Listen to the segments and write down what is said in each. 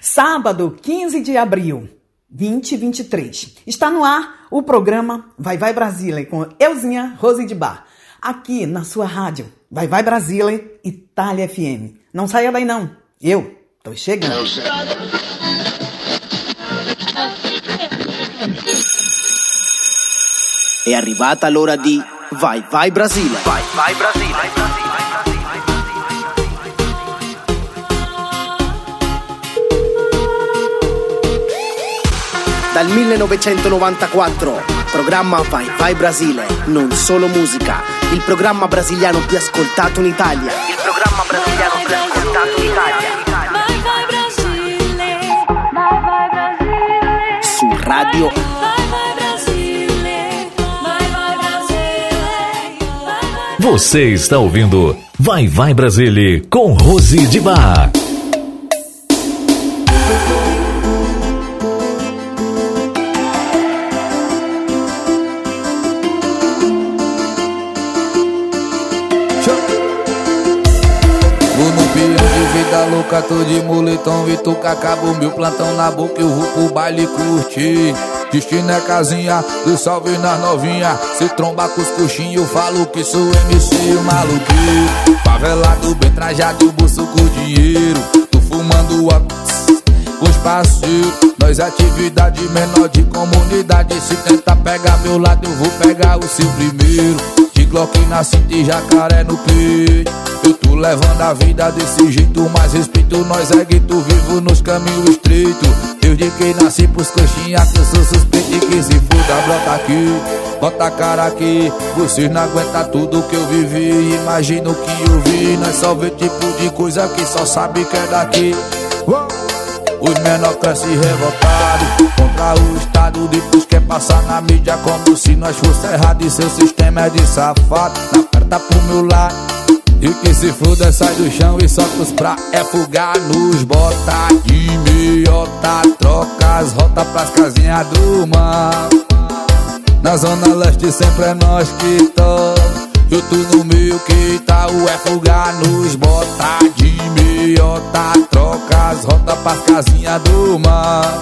Sábado, 15 de abril, 2023. Está no ar o programa Vai Vai Brasília com Euzinha Rose de Bar. Aqui na sua rádio, Vai Vai Brasília, Itália FM. Não saia daí não. Eu tô chegando. È arrivata l'ora di Vai Vai Brasile. Vai Vai Brasile. Dal 1994, programma Vai Vai Brasile, non solo musica, il programma brasiliano più ascoltato in Italia. Il programma brasiliano più ascoltato in Italia. Vai vai Brasile, vai vai Brasile, Su radio vai vai Brasile, vai vai Brasile, vai vai Você está ouvindo Vai Vai Brasília com Rose de Bar. Louca, tô de moletom e tu acabo meu plantão na boca, eu vou pro baile curtir. Destino é casinha, do salve nas novinha. Se tromba com os coxinhos, eu falo que sou MC o maluquinho. Favelado, bem trajado, bolso com dinheiro. Tô fumando a com os parceiros. Nós atividade menor de comunidade. Se tentar pegar meu lado, eu vou pegar o seu primeiro. De Glock na cinta e jacaré no peito. Eu tô levando a vida desse jeito, mas respeito nós é gueto vivo nos caminhos estreitos. Desde que nasci pros coxinha que eu sou suspeito e que se foda, brota aqui, bota a cara aqui. Vocês não aguentam tudo que eu vivi, imagina o que eu vi. Nós só vê tipo de coisa que só sabe que é daqui. Uou! Os menor crescem revoltados Contra o Estado Depois quer passar na mídia Como se nós fosse errado E seu sistema é de safado. Na perna pro meu lado E que se foda sai do chão E solta os pra é fugar Nos bota de meiota Troca as rotas pras casinhas do mal na zona leste sempre é nós que toca Eu tô no meio que tá é fugar nos bota de meiota. Troca as rotas pras casinhas do mar.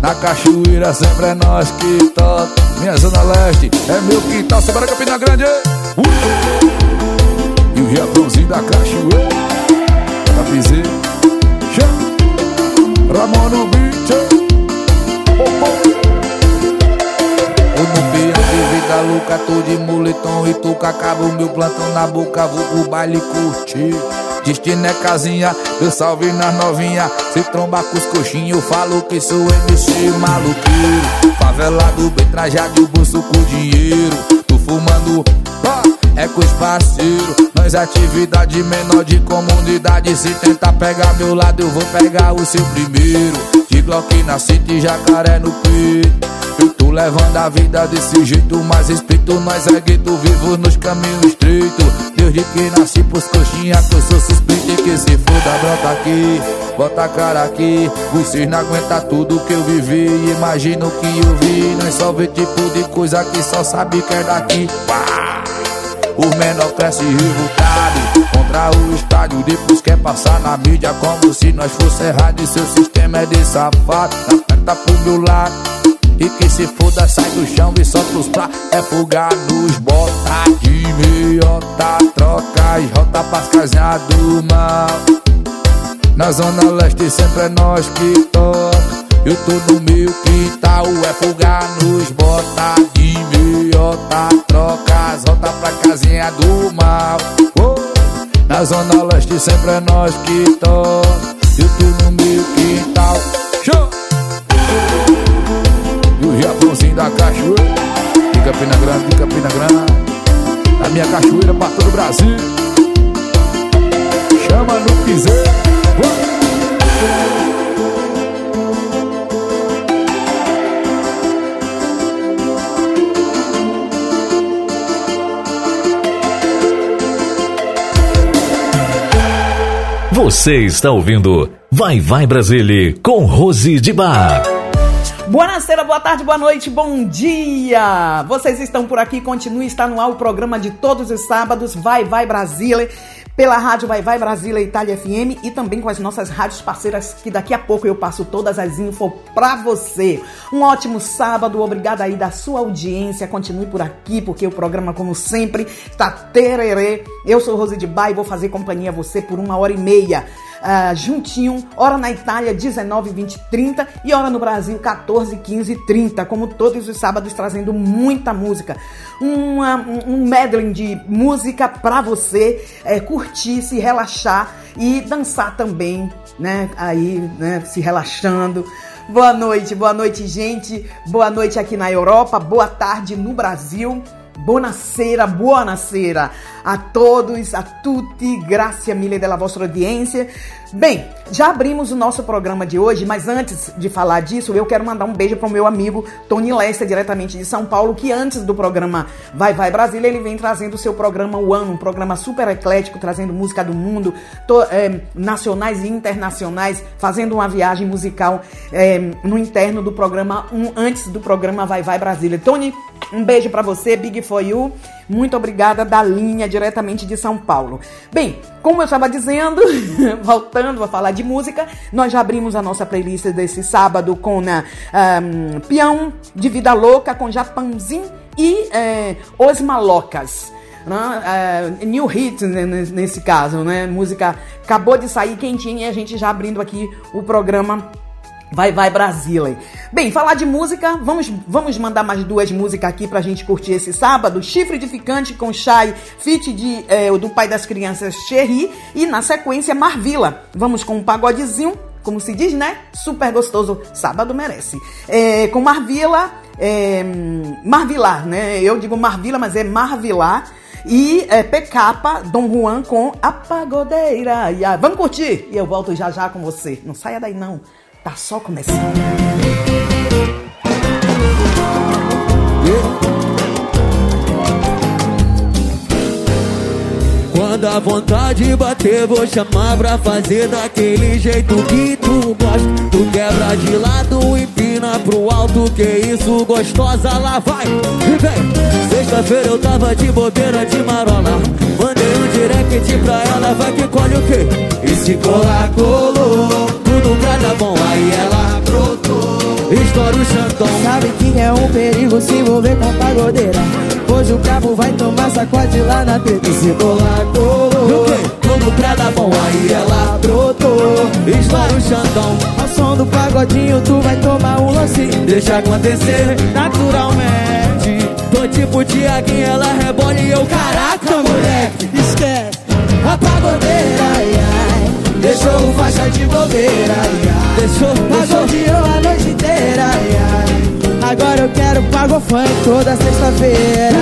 Na cachoeira sempre é nós que toca. Minha zona leste é meu quintal, Sebara Campina Grande uh! E o Japãozinho da cachoeira. Chama Ramon no beat oh, oh. Eu no peão de vida louca, tô de moletom e tô com acabo meu plantão na boca, vou pro baile curtir. Destino é casinha, eu salve nas novinha. Se tromba com os coxinhos, falo que sou MC maluqueiro. Favelado, bem trajado o bolso com dinheiro. Tô fumando, ó, é com os parceiros. Nós atividade menor de comunidade. Se tentar pegar meu lado, eu vou pegar o seu primeiro. De Glock na cinta jacaré no peito. Tô levando a vida desse jeito, mas respeito nós é gueto vivo nos caminhos estreitos. Desde que nasci pros coxinha, que eu sou suspeito e que se foda, brota aqui, bota a cara aqui. Vocês não aguentam tudo que eu vivi, imagina o que eu vi. Nós só vê tipo de coisa que só sabe que é daqui. Pá! Os menor cresce revoltado Contra o estádio Depois quer passar na mídia Como se nós fosse errado E seu sistema é de safado Aperta pro meu lado E que se foda sai do chão E solta os pra É fugar nos bota de meiota Troca as rota pras casinhas do mal na zona leste sempre é nós que toca. Eu tô no meu quintal, é fugar nos bota de meiota Troca as rotas pra casinha do mal Oh, Na zona leste sempre é nós que toca. Eu tô no meu quintal. Show! Japãozinho da cachoeira. De Campina Grande, de Campina Grande A minha cachoeira pra todo o Brasil. Chama no piseiro Você está ouvindo Vai Vai Brasília com Rose de Bar. Buonasera, boa tarde, boa noite, bom dia! Vocês estão por aqui, continue, está no ar o programa de todos os sábados, Vai Vai Brasília, pela rádio Vai Vai Brasília Itália FM e também com as nossas rádios parceiras que daqui a pouco eu passo todas as info pra você. Um ótimo sábado, obrigada aí da sua audiência. Continue por aqui porque o programa, como sempre, tá tererê. Eu sou Rose de Bar e vou fazer companhia a você por uma hora e meia. Ah, juntinho, hora na Itália 19, 20, 30 e hora no Brasil 14, 15 e 30, como todos os sábados trazendo muita música. Uma, um medley de música pra você é, curtir, se relaxar e dançar também, né? Aí, né? Se relaxando. Boa noite, boa noite, gente. Boa noite aqui na Europa, boa tarde no Brasil. Buonasera, buonasera a todos, a tutti, grazie mille della vostra audiência. Bem, já abrimos o nosso programa de hoje, mas antes de falar disso, eu quero mandar um beijo para o meu amigo Tony Lester, diretamente de São Paulo, que antes do programa Vai Vai Brasília, ele vem trazendo o seu programa One, um programa super eclético, trazendo música do mundo, to- é, nacionais e internacionais, fazendo uma viagem musical é, no interno do programa um, antes do programa Vai Vai Brasília. Tony, um beijo pra você, Big For You. Muito obrigada da linha diretamente de São Paulo. Bem, como eu estava dizendo, voltando a falar de música, nós já abrimos a nossa playlist desse sábado com né, um, Peão de Vida Louca, com Japanzinho e eh, Os Malocas. né? Eh, new hit nesse caso, né? Música acabou de sair quentinha e a gente já abrindo aqui o programa Vai, vai, Brasília. Bem, falar de música, vamos, vamos mandar mais duas músicas aqui pra gente curtir esse sábado. Chifre de Ficante com Shai, feat de, eh, do pai das crianças, Cherry. E na sequência, Marvila. Vamos com um pagodezinho, como se diz, né? Super gostoso. Sábado merece. Eh, com Marvila, eh, Marvilar, né? Eu digo Marvila, mas é Marvilar. E é, Pecapa, Dom Juan com a pagodeira. E, ah, vamos curtir? E eu volto já já com você. Não saia daí não. Tá só começando. Quando a vontade bater, vou chamar pra fazer daquele jeito que tu gosta. Tu quebra de lado, empina pro alto, que isso gostosa, lá vai. E vem, sexta-feira eu tava de bobeira de marola. Mandei um direct pra ela, vai que colhe o quê? E se colar, colou. Tudo pra dar bom, aí ela brotou. Estoura o chantão. Sabe que é um perigo se envolver com pagodeira Hoje o brabo vai tomar sacode lá na teta E se colar, O colou? Tudo pra dar bom, aí ela brotou. Estoura o chantão. Ao som do pagodinho tu vai tomar um lancinho Deixa acontecer naturalmente. Tô tipo Tiaguinho, ela rebola e eu, caraca, moleque. Esquece. A pagodeira, ai, ai. Deixou o faixa de bobeira, ai, ai. Deixou. Pagodeou a noite inteira, ai, ai. Agora eu quero pago funk toda sexta-feira.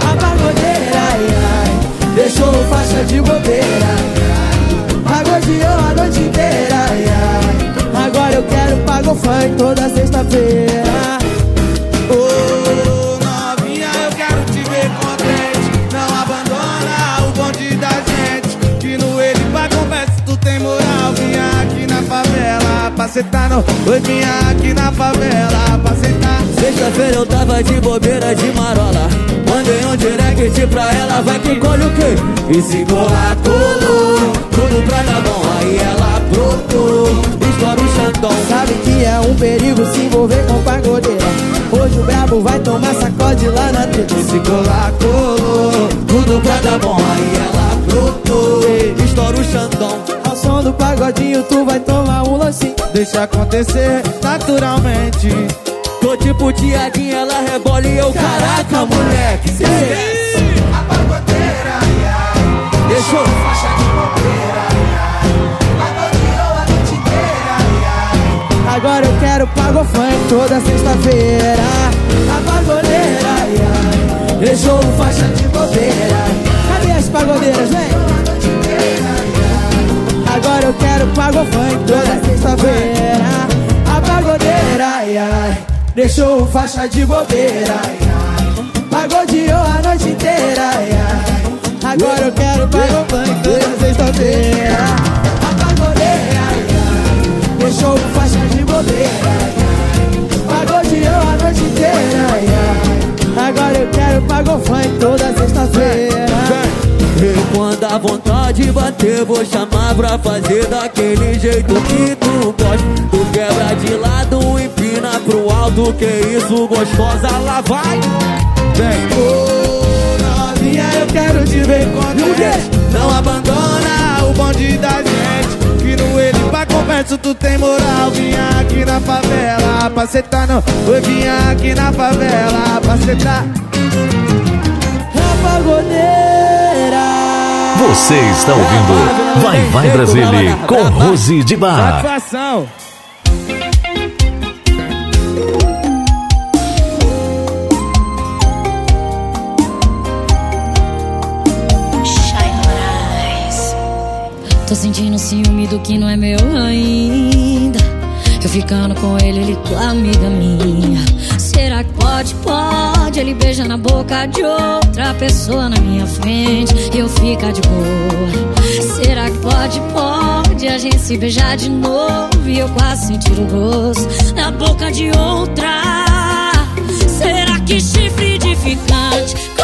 A pagodeira, ai, ai. Deixou o faixa de bobeira, ai, ai. Pagodeou a noite inteira, ai, ai. Agora eu quero pago funk toda sexta-feira no. Oi, vinha aqui na favela pra sentar. Sexta-feira eu tava de bobeira de marola. Mandei um direct pra ela, vai que colhe o quê? E se colar, colou. Tudo pra dar bom, aí ela brotou. Estoura o chantão. Sabe que é um perigo se envolver com pagodeira Hoje o brabo vai tomar sacode lá na treta E se colar, colou. Tudo pra dar bom, aí ela brotou. Estoura o chantão. Do pagodinho tu vai tomar um lancinho Deixa acontecer naturalmente. Tô tipo Tiaguinho, ela rebola e eu, caraca, moleque. A pagodeira, Deixou. faixa de bobeira. Pagodeou a noite inteira. Agora eu quero pago funk toda sexta-feira A pagodeira, ai Deixou faixa de bobeira Cadê as pagodeiras, vem? Quero pago funk toda sexta-feira. A pagodeira, ai, ai. Deixou o faixa de bobeira, ai, ai. Pagodeou a noite inteira, ai, ai. Agora eu quero pago funk toda sexta-feira. A pagodeira, ai, ai. Deixou o faixa de bobeira, ai, ai. Pagodeou a noite inteira, ai, ai. Agora eu quero pago funk toda sexta-feira E quando a vontade bater, vou chamar pra fazer daquele jeito que tu gosta. Tu quebra de lado, empina pro alto, que isso gostosa, lá vai. Vem. Ô, novinha, eu quero te ver contente Não abandona o bonde da gente Que no ele pra conversa tu tem moral Vinha aqui na favela pra sentar não Oi, vinha aqui na favela pra sentar A pagodeira Você está ouvindo Vai Vai Brasília com Rose de Bar. Satisfação. Tô sentindo ciúme do que não é meu ainda. Eu ficando com ele, ele com a amiga minha. Será que pode? Pode. Ele beija na boca de outra pessoa na minha frente. E eu ficar de boa. Será que pode? Pode. A gente se beijar de novo. E eu quase sentir o gosto na boca de outra. Será que chifre de ficante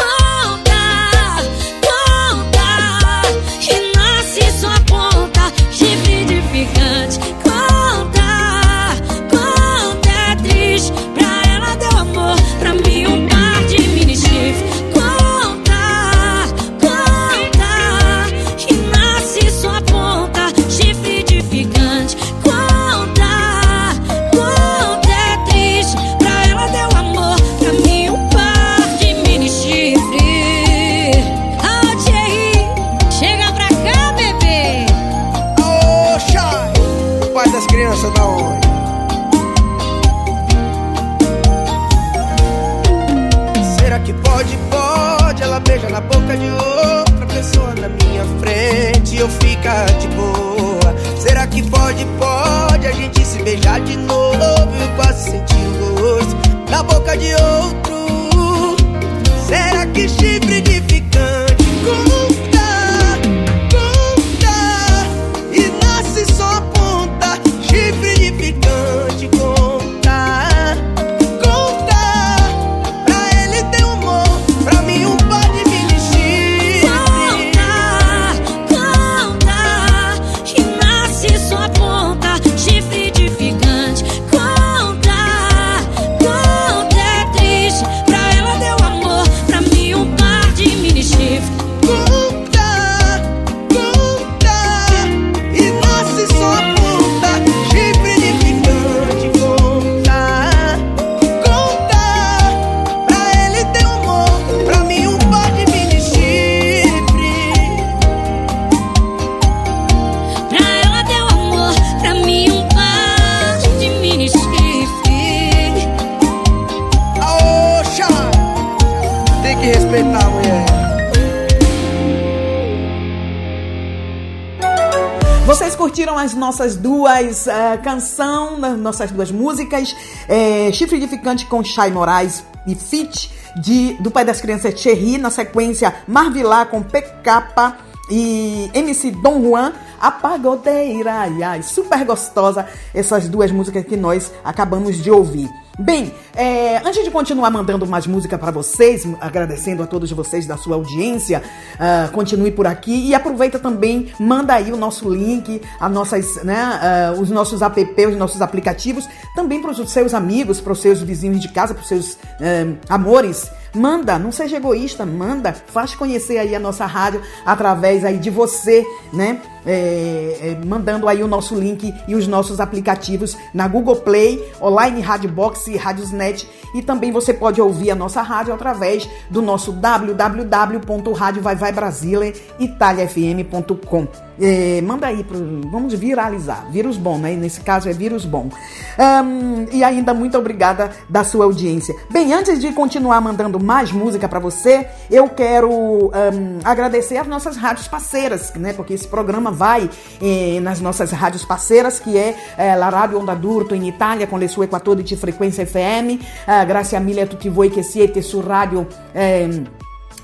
uh, canção, nas nossas duas músicas, é, Chifre de Ficante com Chay Moraes e Fit de do Pai das Crianças Cherry, na sequência Marvilá com PK e MC Dom Juan, a pagodeira, ai, ai, super gostosa essas duas músicas que nós acabamos de ouvir. Bem, é, antes de continuar mandando mais música para vocês, agradecendo a todos vocês da sua audiência, ah, continue por aqui e aproveita também, manda aí o nosso link, as nossas, né, ah, os nossos app, os nossos aplicativos, também para os seus amigos, para os seus vizinhos de casa, para os seus eh, amores. Manda, não seja egoísta, manda, faz conhecer aí a nossa rádio através aí de você, né? É, é, mandando aí o nosso link e os nossos aplicativos na Google Play, Online Rádio Box e Radiosnet. E também você pode ouvir a nossa rádio através do nosso www.radiovaivaibrasileitaliafm.com. É, manda aí, pro, vamos viralizar. Vírus bom, né? Nesse caso é vírus bom. Ahn, e ainda muito obrigada da sua audiência. Bem, antes de continuar mandando mais música para você, eu quero ahn, agradecer as nossas rádios parceiras, né? Porque esse programa vai eh, nas nossas rádios parceiras, que é eh, La Radio Onda d'Urto Itália, com le sue 14 frequência FM, grazie a mille a tutti voi siete su Radio eh,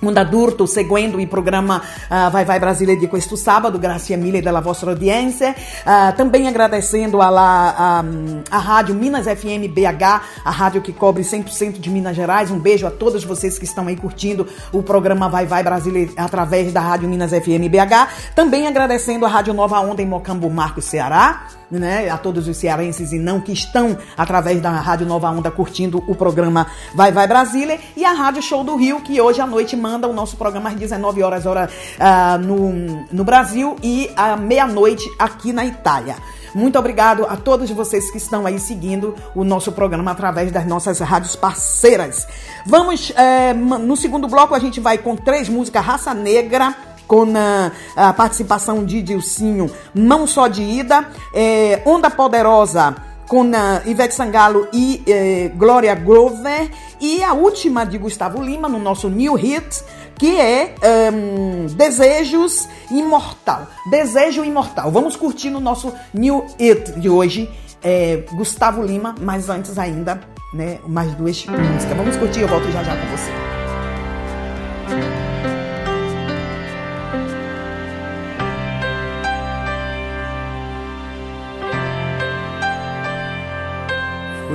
Mundadurto seguendo o programa uh, Vai Vai Brasília de questo sábado, graças a mille della vostra audiência. Uh, também agradecendo a, a Rádio Minas FM BH, a rádio que cobre 100% de Minas Gerais. Um beijo a todos vocês que estão aí curtindo o programa Vai Vai Brasília através da Rádio Minas FM BH. Também agradecendo a Rádio Nova Onda em Mocambo, Marcos, Ceará né, a todos os cearenses e não que estão através da Rádio Nova Onda curtindo o programa Vai Vai Brasília e a Rádio Show do Rio que hoje à noite manda o nosso programa às 19 horas hora, uh, no, no Brasil e à meia-noite aqui na Itália. Muito obrigado a todos vocês que estão aí seguindo o nosso programa através das nossas rádios parceiras. Vamos, é, no segundo bloco, a gente vai com três músicas Raça Negra com a, a participação de Dilcinho, não só de ida, é, Onda Poderosa com a Ivete Sangalo e eh, Glória Grover. E a última de Gustavo Lima, no nosso New Hit, que é um, Desejos Imortal. Desejo Imortal. Vamos curtir no nosso New Hit de hoje, é, Gustavo Lima, mas antes ainda, né, mais duas músicas. Vamos curtir, eu volto já já com você.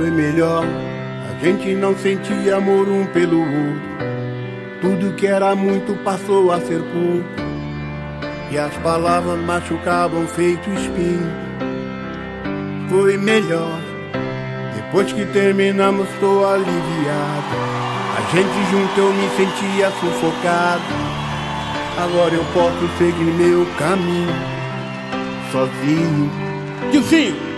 Foi melhor. A gente não sentia amor um pelo outro. Tudo que era muito passou a ser pouco. E as palavras machucavam feito espinho. Foi melhor. Depois que terminamos, estou aliviado. A gente junto eu me sentia sufocado. Agora eu posso seguir meu caminho sozinho. Dilcinho!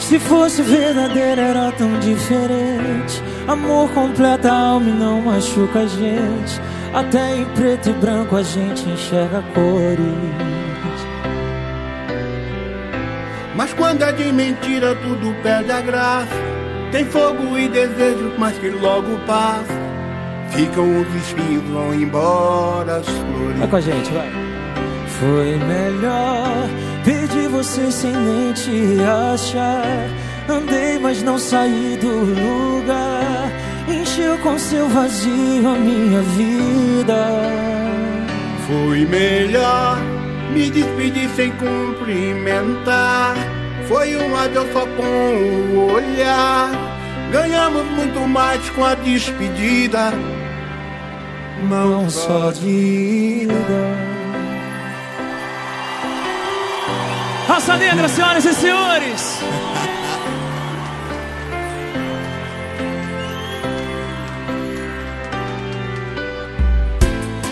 Se fosse verdadeiro era tão diferente. Amor completa a alma e não machuca a gente. Até em preto e branco a gente enxerga cores. Mas quando é de mentira tudo perde a graça. Tem fogo e desejo, mas que logo passa. Ficam os espinhos, vão embora as flores. Vai com a gente, vai. Foi melhor você sem nem te achar. Andei, mas não saí do lugar. Encheu com seu vazio a minha vida. Foi melhor me despedir sem cumprimentar. Foi um adeus só com o olhar. Ganhamos muito mais com a despedida. Não só de ida. Raça Negra, senhoras e senhores.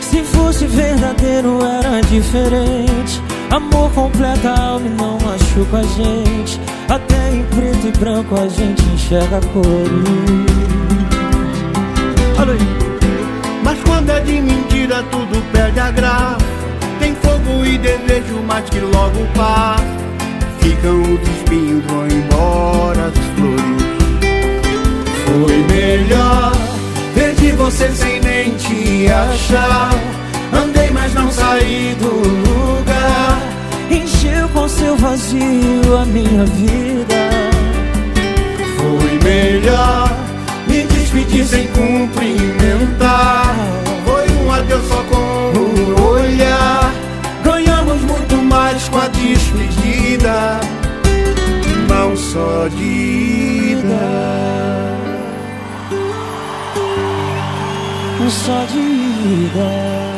Se fosse verdadeiro era diferente. Amor completa a alma e não machuca a gente. Até em preto e branco a gente enxerga cores. Mas quando é de mentira tudo perde a graça fogo e desejo, mas que logo passa. Ficam os espinhos, vão embora as flores. Foi melhor perdi você sem nem te achar. Andei, mas não saí do lugar. Encheu com seu vazio a minha vida. Foi melhor me despedir sem cumprimentar. Foi um adeus só com o olhar não só de ida, só de ida.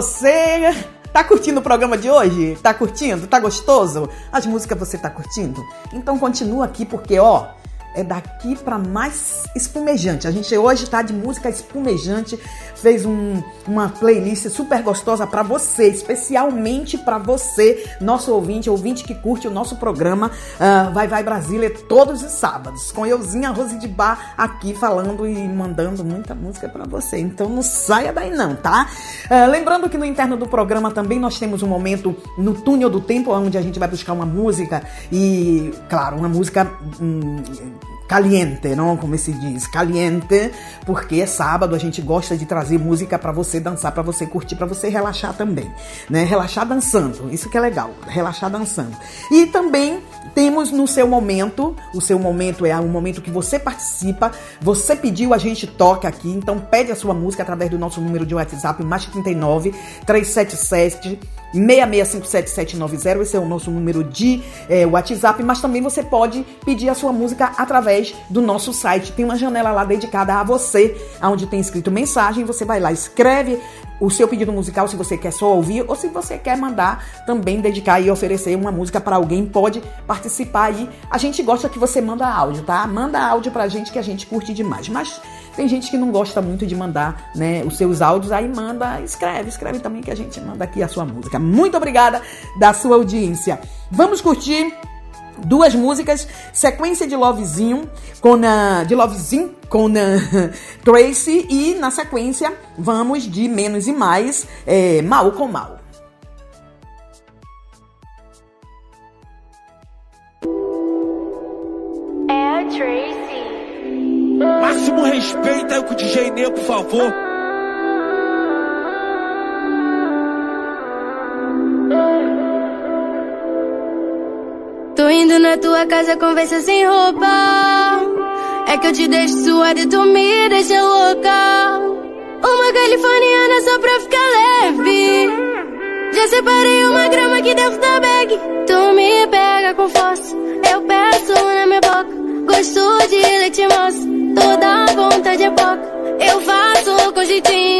Você. Tá curtindo o programa de hoje? Tá curtindo? Tá gostoso? As músicas você tá curtindo? Então continua aqui porque, ó, é daqui para mais espumejante. A gente hoje tá de música espumejante, fez um, uma playlist super gostosa para você, especialmente para você, nosso ouvinte, ouvinte que curte o nosso programa uh, Vai Vai Brasília todos os sábados, com euzinha Rose de Bar aqui falando e mandando muita música para você. Então não saia daí não, tá? Uh, lembrando que no interno do programa também nós temos um momento no túnel do tempo, onde a gente vai buscar uma música e, claro, uma música hum, caliente, não? Como se diz, caliente, porque é sábado, a gente gosta de trazer música para você dançar, para você curtir, para você relaxar também, né? Relaxar dançando, isso que é legal, relaxar dançando. E também temos no seu momento, o seu momento é o momento que você participa, você pediu, a gente toca aqui, então pede a sua música através do nosso número de WhatsApp, mais 39 377 6657790, esse é o nosso número de é, WhatsApp, mas também você pode pedir a sua música através do nosso site. Tem uma janela lá dedicada a você, onde tem escrito mensagem, você vai lá, escreve o seu pedido musical se você quer só ouvir ou se você quer mandar também dedicar e oferecer uma música para alguém, pode participar aí. A gente gosta que você manda áudio, tá? Manda áudio pra gente que a gente curte demais. Mas tem gente que não gosta muito de mandar, né, os seus áudios, aí manda, escreve, escreve também que a gente manda aqui a sua música. Muito obrigada da sua audiência. Vamos curtir duas músicas, sequência de Lovezinho com a, de Lovezinho com a Tracy e na sequência vamos de Menos e Mais, é, Mal com Mal. É a Tracy. Máximo respeito aí com o DJ Ney, por favor. Tô indo na tua casa, conversa sem roupa. É que eu te deixo suada e tu me deixa louca. Uma californiana só pra ficar leve. Já separei uma grama aqui dentro da bag. Tu me pega com força, eu peço na minha boca. Gosto de leite moça, toda vontade é pouca. Eu faço com jeitinho,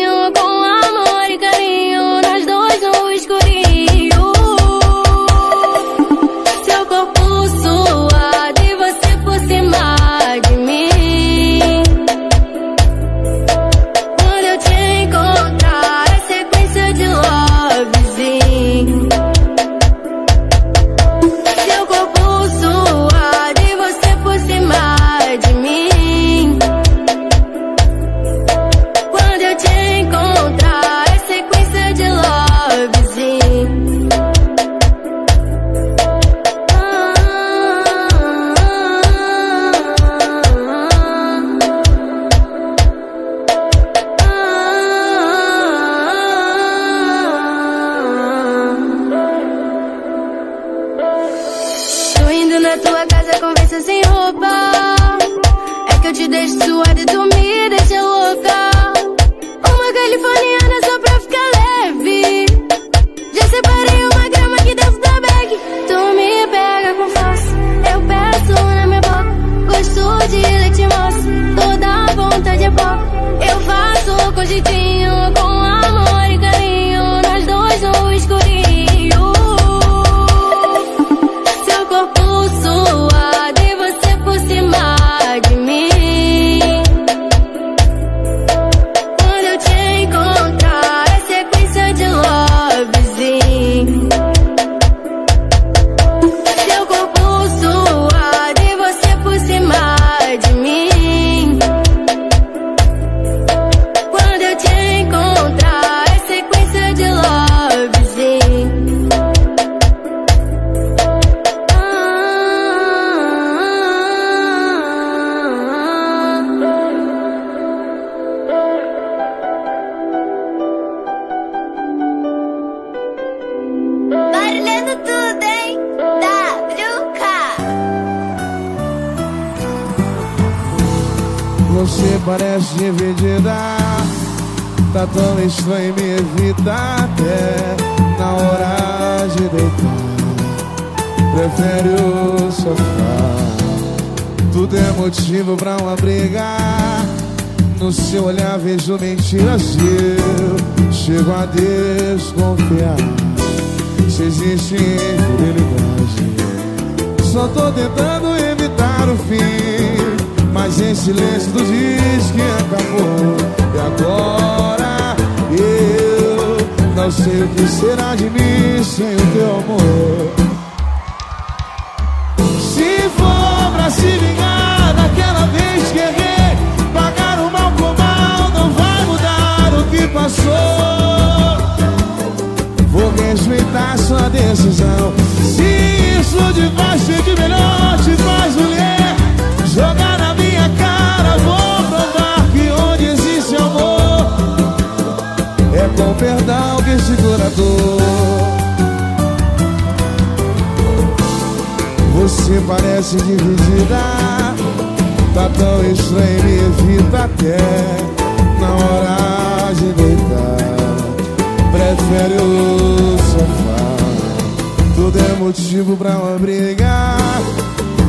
chego a desconfiar se existe infidelidade. Só tô tentando evitar o fim, mas em silêncio tu diz que acabou. E agora eu não sei o que será de mim sem o teu amor. Se for pra se vingar daquela vez que errei, pagar o mal com mal não vai mudar o que passou. Sua decisão. Se isso de baixo de melhor te faz mulher, jogar na minha cara, vou provar que onde existe amor é com perdão que segura a dor. Você parece dividida, tá tão estranho, me evita até na hora de deitar. Prefere o sofá, tudo é motivo pra uma briga.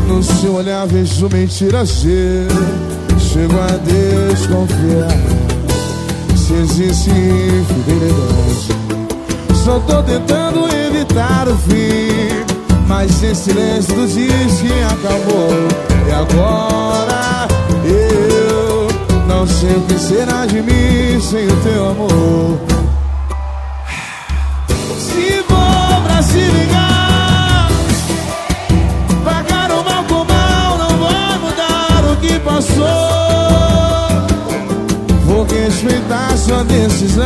No seu olhar vejo mentiras, chego a desconfiar. Se existe infidelidade, só tô tentando evitar o fim. Mas em silêncio tu diz que acabou E agora eu não sei o que será de mim sem o teu amor Se for pra se ligar passou. Vou respeitar sua decisão.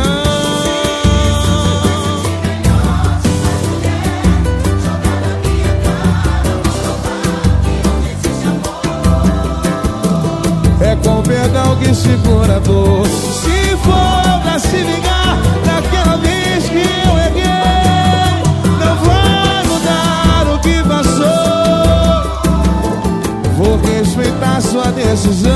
É com perdão que segura a dor. Se for pra se vingar respeitar sua decisão.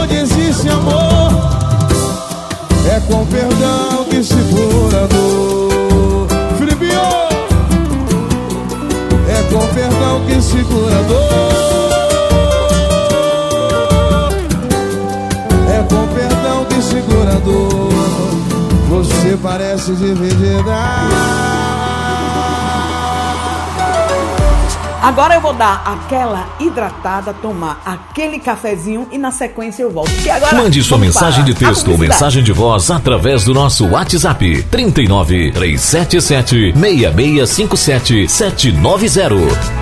Onde existe amor É com perdão que segura a dor. Filipinho É com perdão que segura a dor Parece dividida Agora eu vou dar aquela hidratada, tomar aquele cafezinho e na sequência eu volto. Que agora Mande sua mensagem de texto ou mensagem de voz através do nosso WhatsApp 39 377 6657 790.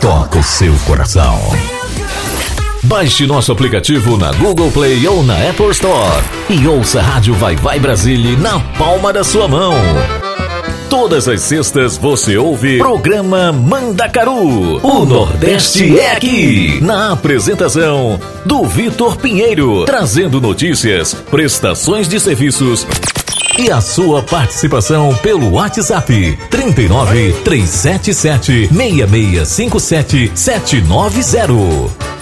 toca o seu coração. Baixe nosso aplicativo na Google Play ou na Apple Store e ouça a Rádio Vai Vai Brasília na palma da sua mão. Todas as sextas você ouve programa Mandacaru. O Nordeste é aqui. Na apresentação do Vitor Pinheiro, trazendo notícias, prestações de serviços e a sua participação pelo WhatsApp 39 377 6657 790.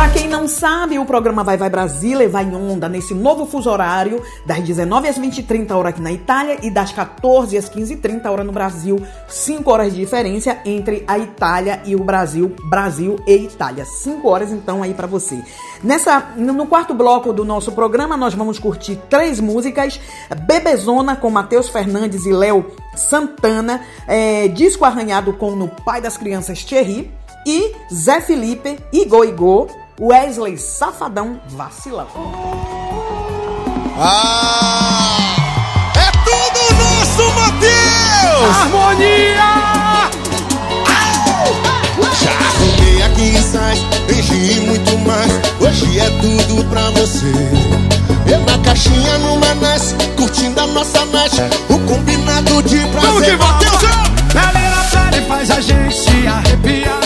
Pra quem não sabe, o programa Vai Vai Brasília vai em onda nesse novo fuso horário, das 19 às 20 h 30 horas aqui na Itália e das 14 às 15 h 30 horas no Brasil. 5 horas de diferença entre a Itália e o Brasil, Brasil e Itália. 5 horas então aí pra você. Nessa, no quarto bloco do nosso programa, nós vamos curtir três músicas: Bebezona com Matheus Fernandes e Léo Santana, é, Disco Arranhado com No Pai das Crianças Thierry e Zé Felipe, Igor Igor, Wesley Safadão Vacilão. Ah! É tudo nosso, Matheus! Harmonia! Já arrumei aqui ensaios, beijei e muito mais. Hoje é tudo pra você. Eu na caixinha numa nice, curtindo a nossa night. O combinado de prazer. Vamos que Matheus! Pele na pele faz a gente se arrepiar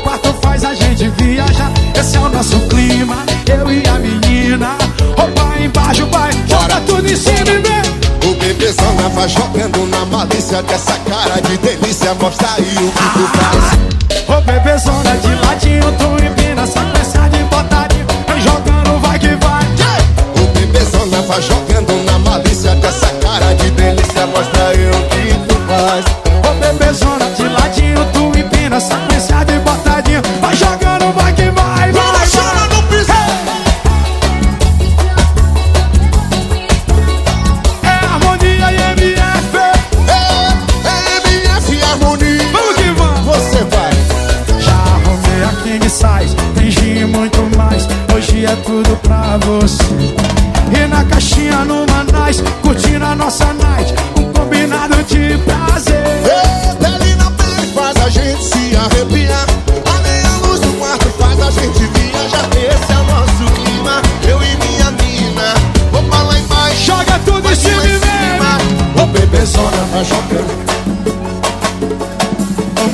quarto faz a gente viajar. Esse é o nosso clima, eu e a menina. Roupa embaixo, vai, joga tudo em cima e vem. O bebezão na vai jogando na malícia dessa cara de delícia. Mostra aí o que tu faz. Ô bebezona é de latinho, tu empina essa peça de botadinho. Vem jogando, vai que vai. Yeah! O bebezona vai jogando na malícia dessa cara de delícia. Mostra aí o que tu faz. Ô bebezona é de latinho, tu empina essa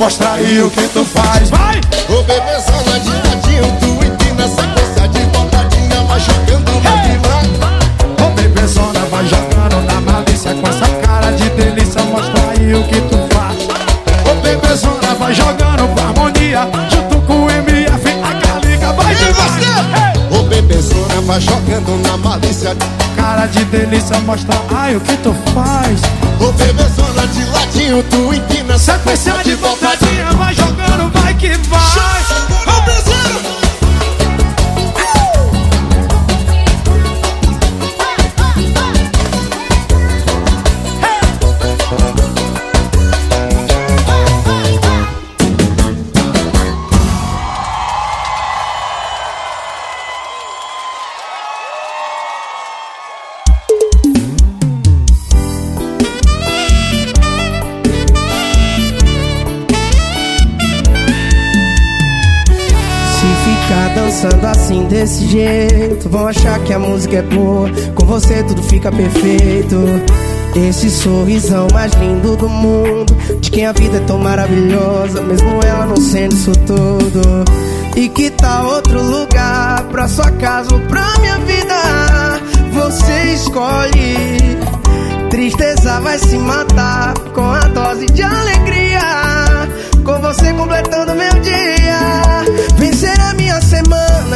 Mostra aí o que tu faz, vai! Ô bebezona de ladinho, tu empina sequência de botadinha Vai jogando, vai que vai Ô bebezona, vai jogando na malícia Com essa cara de delícia, mostra aí o que tu faz. Ô bebezona, vai jogando com harmonia Junto com o MF, a Caliga vai que vai Ô bebezona, vai jogando na malícia. Cara de delícia, mostra aí o que tu faz. Ô bebezona de ladinho, tu empina Sequência de botadinha, vai jogando, vai que vai desse jeito, vão achar que a música é boa. Com você tudo fica perfeito. Esse sorrisão mais lindo do mundo, de quem a vida é tão maravilhosa, mesmo ela não sendo isso tudo. E que tal outro lugar pra sua casa ou pra minha vida? Você escolhe. Tristeza vai se matar com a dose de alegria.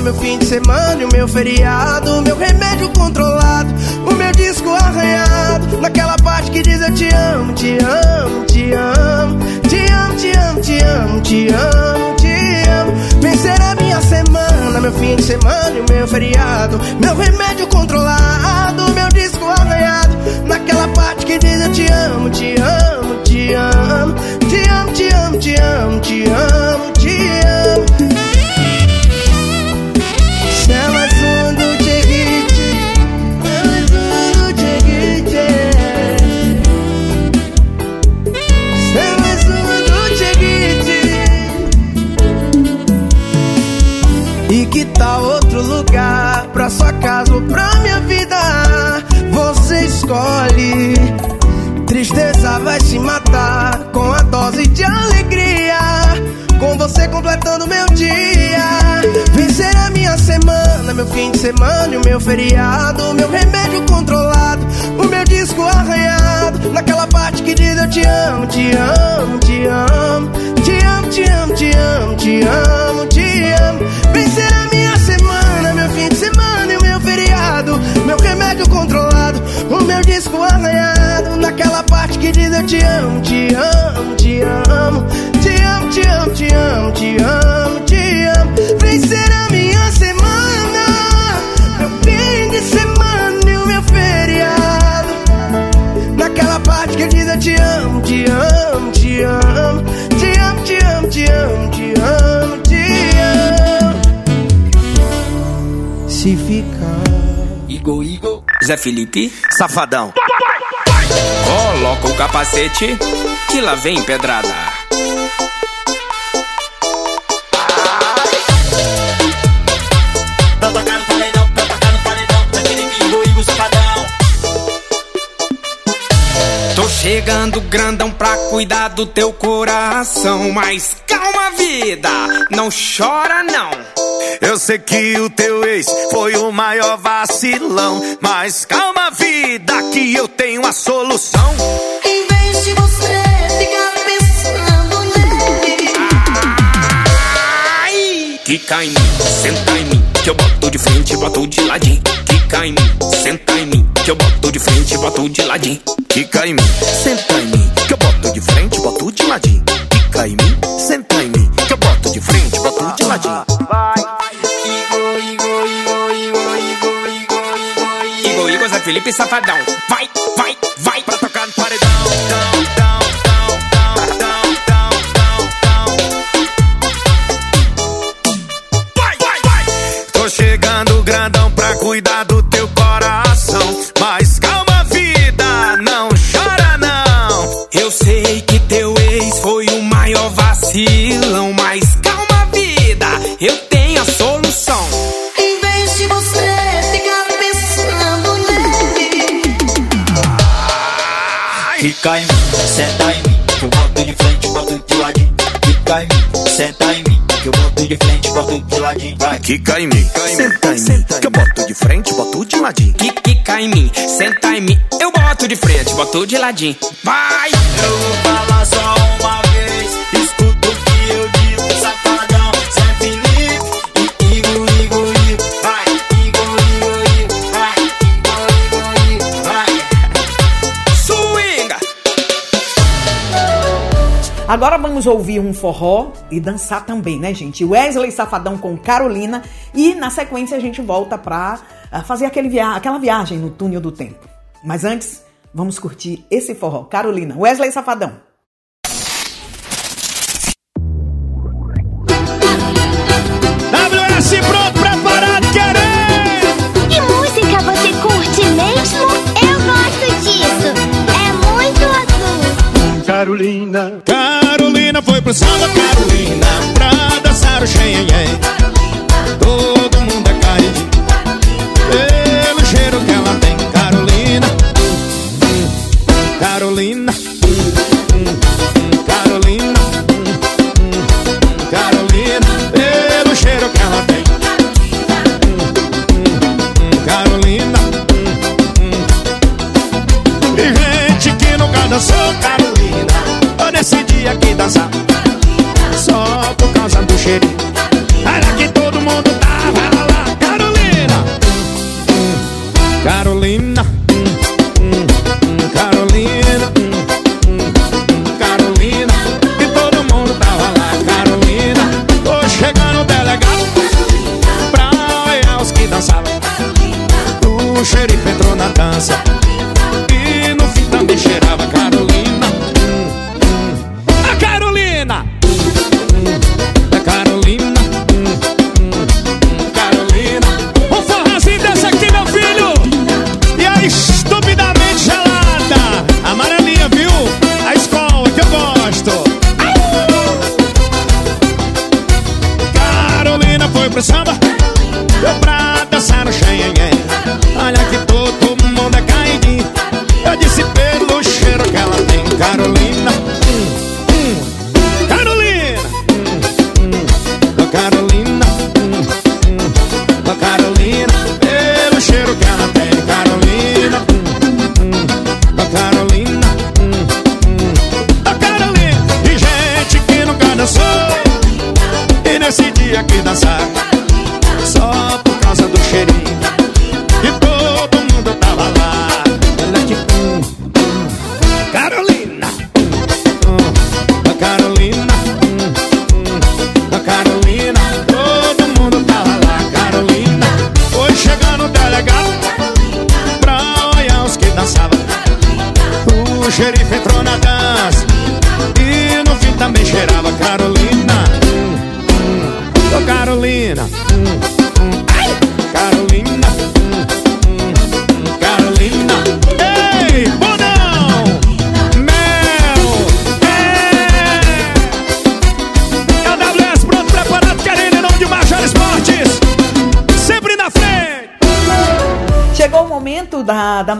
Meu fim de semana e o meu feriado. Meu remédio controlado, o meu disco arranhado. Naquela parte que diz eu te amo, te amo, te amo. Te amo, te amo, te amo, te amo, te amo. Vencer a minha semana, meu fim de semana e o meu feriado. Meu remédio controlado, meu disco arranhado. Naquela parte que diz eu te amo, te amo, te amo. Te amo, te amo, te amo, te amo, te amo. Pra sua casa ou pra minha vida? Você escolhe. Tristeza vai se matar com a dose de alegria. Com você completando meu dia. Vencer a minha semana, meu fim de semana e o meu feriado. Meu remédio controlado, o meu disco arranhado. Naquela parte que diz eu te amo, te amo, te amo. Te amo, te amo, te amo, te amo, te amo. Vencer a minha semana, meu fim de semana e o meu feriado. Meu remédio controlado, o meu disco arranhado. Naquela parte que diz eu te amo, te amo, te amo. Te amo, te amo, te amo, te amo, te amo. Vencer a minha semana, meu fim de semana e o meu feriado. Naquela parte que diz eu te amo, te amo, te amo. Te amo, te amo, te amo, te amo, Se ficar. Igor, Igor. Zé Felipe. Safadão. Coloca o capacete que lá vem pedrada. Tá tocando paredão, tocando paredão, daquele Igor, Igor Safadão. Tô chegando grandão pra cuidar do teu coração. Mas calma, vida, não chora não. Eu sei que o teu ex foi o maior vacilão. Mas calma, vida, que eu tenho a solução. Em vez de você ficar pensando nele. Quica em mim, senta em mim, que eu boto de frente e boto de ladinho. Quica em mim, senta em mim, que eu boto de frente e boto de ladinho. Quica em mim, senta em mim, que eu boto de frente, boto de ladinho. Quica em mim, senta em mim, que eu boto de frente, boto de ladinho. Igor, Felipe Safadão. Vai, vai, Fica em mim, senta em mim, que eu boto de frente, boto de ladinho. Fica em mim, senta em mim, que eu boto de frente, boto de ladinho. Vai. Quica em mim, senta em mim, que eu boto de frente, boto de ladinho. Quica em mim, senta em mim, eu boto de frente, boto de ladinho. Vai! Eu vou falar só vamos ouvir um forró e dançar também, né, gente? Wesley Safadão com Carolina e na sequência a gente volta pra ah, fazer aquele via aquela viagem no túnel do tempo. Mas antes, vamos curtir esse forró. Carolina, Wesley Safadão. WS pronto, preparado, querer! Que música você curte mesmo? Eu gosto disso. É muito azul. Carolina. Carolina foi pro samba, Carolina, pra dançar o xenhenhen.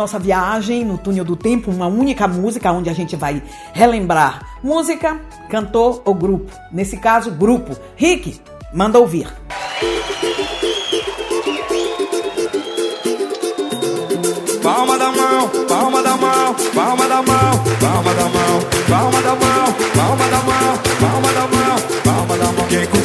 Nossa viagem no túnel do tempo, uma única música onde a gente vai relembrar música, cantor ou grupo. Nesse caso, grupo. Rick, manda ouvir. Palma da mão, palma da mão, palma da mão. palma da mão, palma da mão, palma da mão, palma da mão,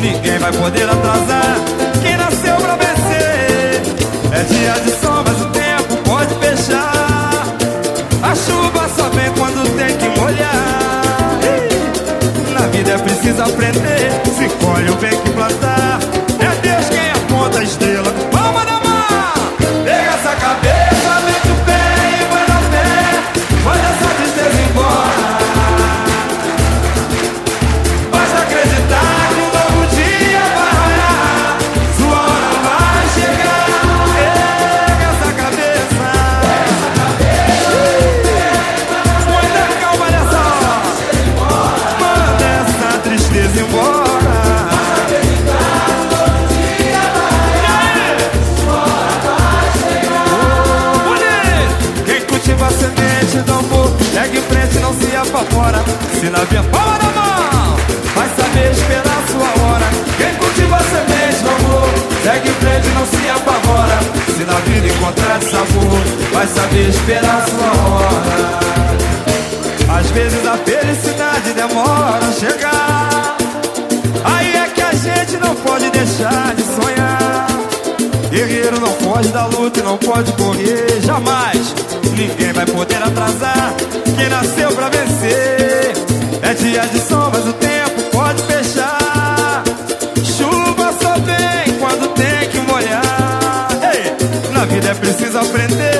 Ninguém vai poder atrasar quem nasceu pra vencer. É dia de sol, mas o tempo pode fechar. A chuva só vem quando tem que molhar. Na vida é preciso aprender. Se colhe o bem que plantar. Na via palma da mão. Vai saber esperar a sua hora. Quem cultiva a semente do amor? Segue em frente, não se apavora. Se na vida encontrar sabor Vai saber esperar a sua hora. Às vezes a felicidade demora a chegar. Aí é que a gente não pode deixar de sonhar. Guerreiro não pode dar luta e não pode correr jamais. Ninguém vai poder atrasar quem nasceu pra vencer. Dia de sol, mas o tempo pode fechar. Chuva só vem quando tem que molhar. Ei, na vida é preciso aprender.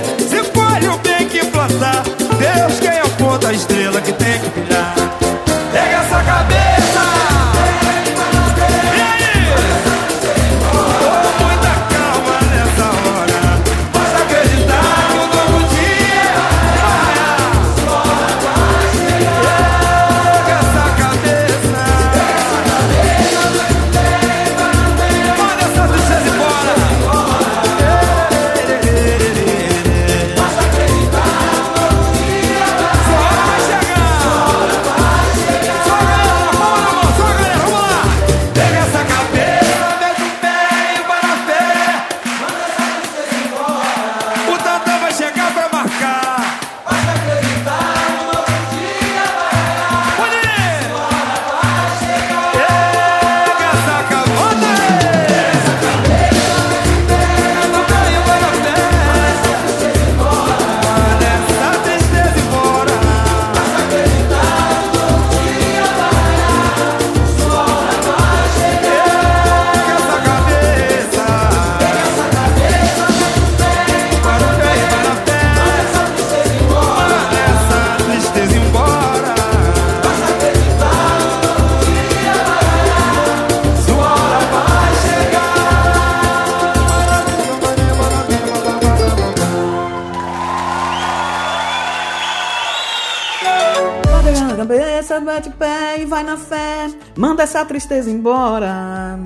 Manda essa tristeza embora.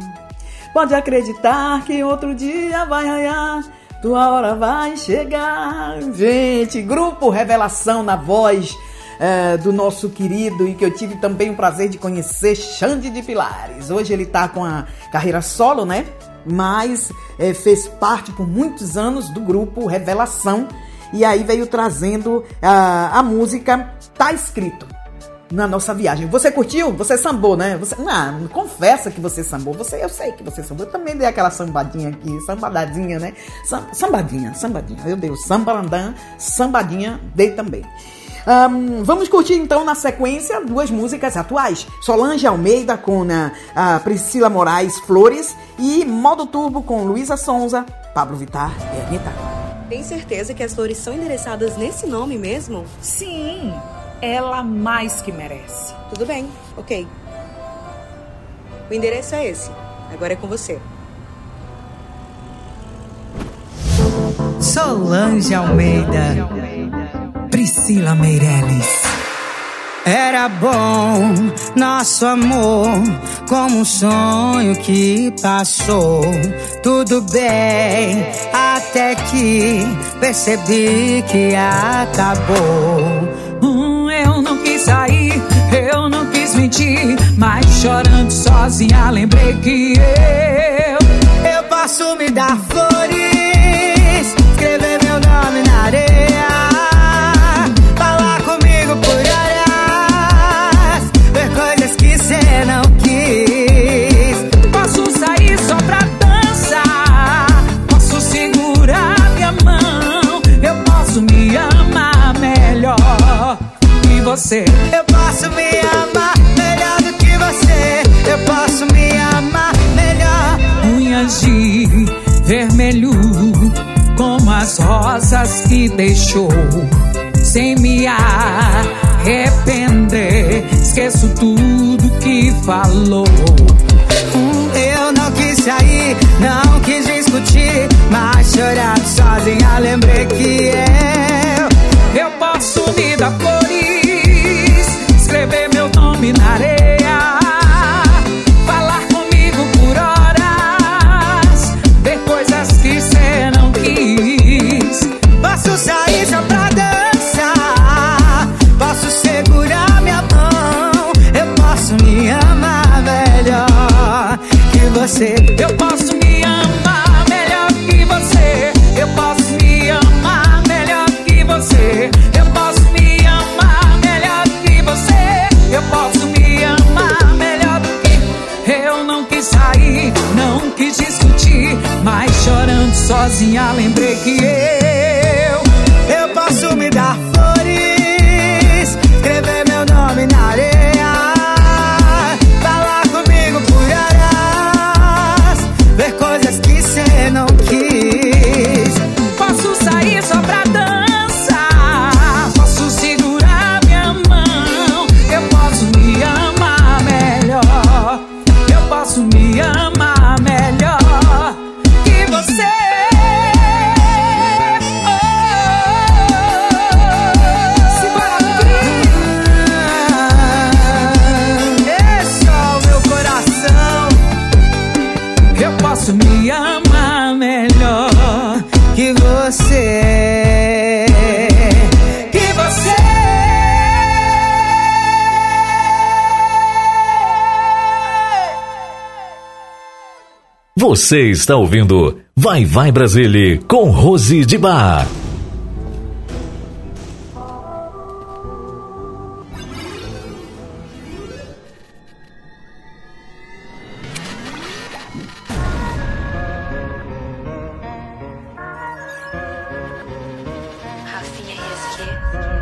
Pode acreditar que outro dia vai raiar. Tua hora vai chegar. Gente, grupo Revelação na voz eh, do nosso querido e que eu tive também o prazer de conhecer, Xande de Pilares. Hoje ele tá com a carreira solo, né? Mas eh, fez parte por muitos anos do grupo Revelação e aí veio trazendo a, a música Tá Escrito na nossa viagem. Você curtiu? Você sambou, né? Você, ah, confessa que você sambou. Você, eu sei que você sambou. Eu também dei aquela sambadinha aqui, sambadadinha, né? Sam- Sambadinha, sambadinha. Meu Deus, sambalandã, sambadinha, dei também. Ahn, vamos curtir então na sequência duas músicas atuais: Solange Almeida com a, a Priscila Moraes Flores e Modo Turbo com Luísa Sonza, Pablo Vittar e Anitta. Tem certeza que as flores são endereçadas nesse nome mesmo? Sim, ela mais que merece. Tudo bem, ok. O endereço é esse. Agora é com você. Solange Almeida, Priscila Meirelles. Era bom nosso amor, como um sonho que passou. Tudo bem, até que percebi que acabou. Mentir, mas chorando sozinha lembrei que eu. Eu posso me dar flores, escrever meu nome na areia, falar comigo por horas, ver coisas que cê não quis. Posso sair só pra dançar, posso segurar minha mão, eu posso me amar melhor que você. Que deixou, sem me arrepender. Esqueço tudo que falou. Eu não quis sair, não quis discutir, mas chorando sozinha lembrei que eu. Eu posso me dar flores, sozinha lembrei que eu Você está ouvindo Vai Vai Brasília com Rose de Bar. Rafinha Resque,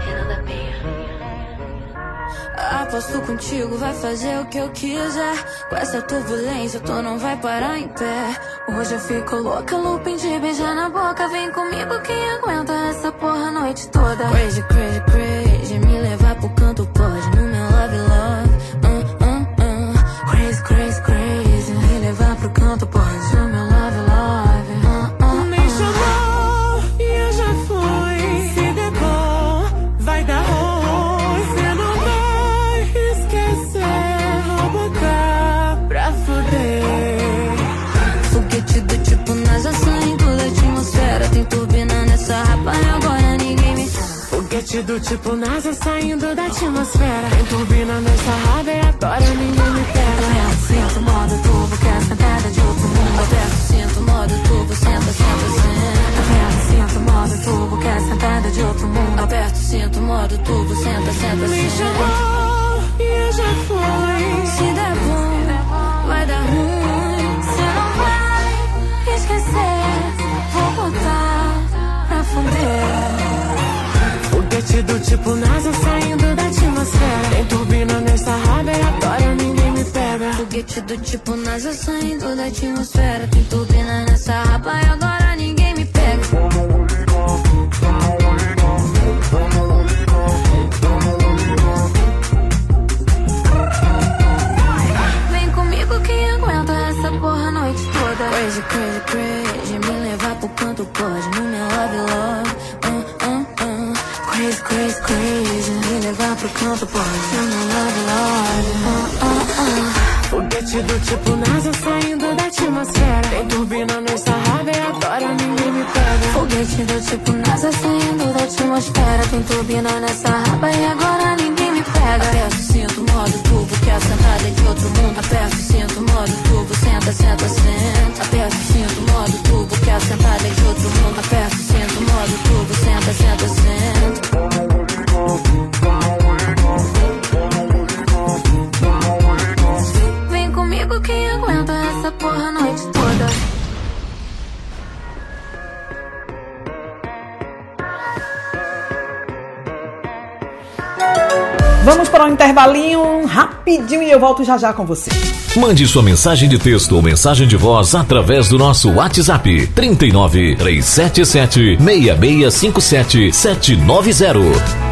Renan da Penha. Aposto contigo, vai fazer o que eu quiser. Com essa turbulência, tu não vai parar em pé. Hoje eu fico louca, looping de beijar na boca. Vem comigo, quem aguenta essa porra a noite toda. Crazy, crazy, crazy. Me levar pro canto pode, no Do tipo NASA saindo da atmosfera. Tem turbina nessa raba e agora ninguém me pega. Aperta, sinto, modo turbo, que é sentada de outro mundo. Aperta, sinto, modo turbo, senta, senta, senta. Aperta, sinto, modo turbo, que é sentada de outro mundo. Aperta, sinto, modo turbo, senta, senta, Me senta. chamou e eu já fui. Se der bom, vai dar ruim. Cê não vai esquecer. Vou botar pra fuder. Foguete do tipo NASA saindo da atmosfera. Tem turbina nessa raba e agora ninguém me pega. Foguete do tipo NASA saindo da atmosfera. Tem turbina nessa raba e agora ninguém levar pro canto, pode. Chama love, love. Ah, ah, ah. Foguete do tipo NASA saindo da atmosfera. Tem turbina nessa e agora ninguém me pega. Foguete do tipo NASA saindo da atmosfera. Tem turbina nessa raba e agora ninguém me pega. Aperta o cinto, modo turbo, que a sentada é de outro mundo. Aperta o cinto, modo turbo, senta, senta, senta. Aperta um intervalinho rapidinho e eu volto já já com você. Mande sua mensagem de texto ou mensagem de voz através do nosso WhatsApp 39 377 6657 790.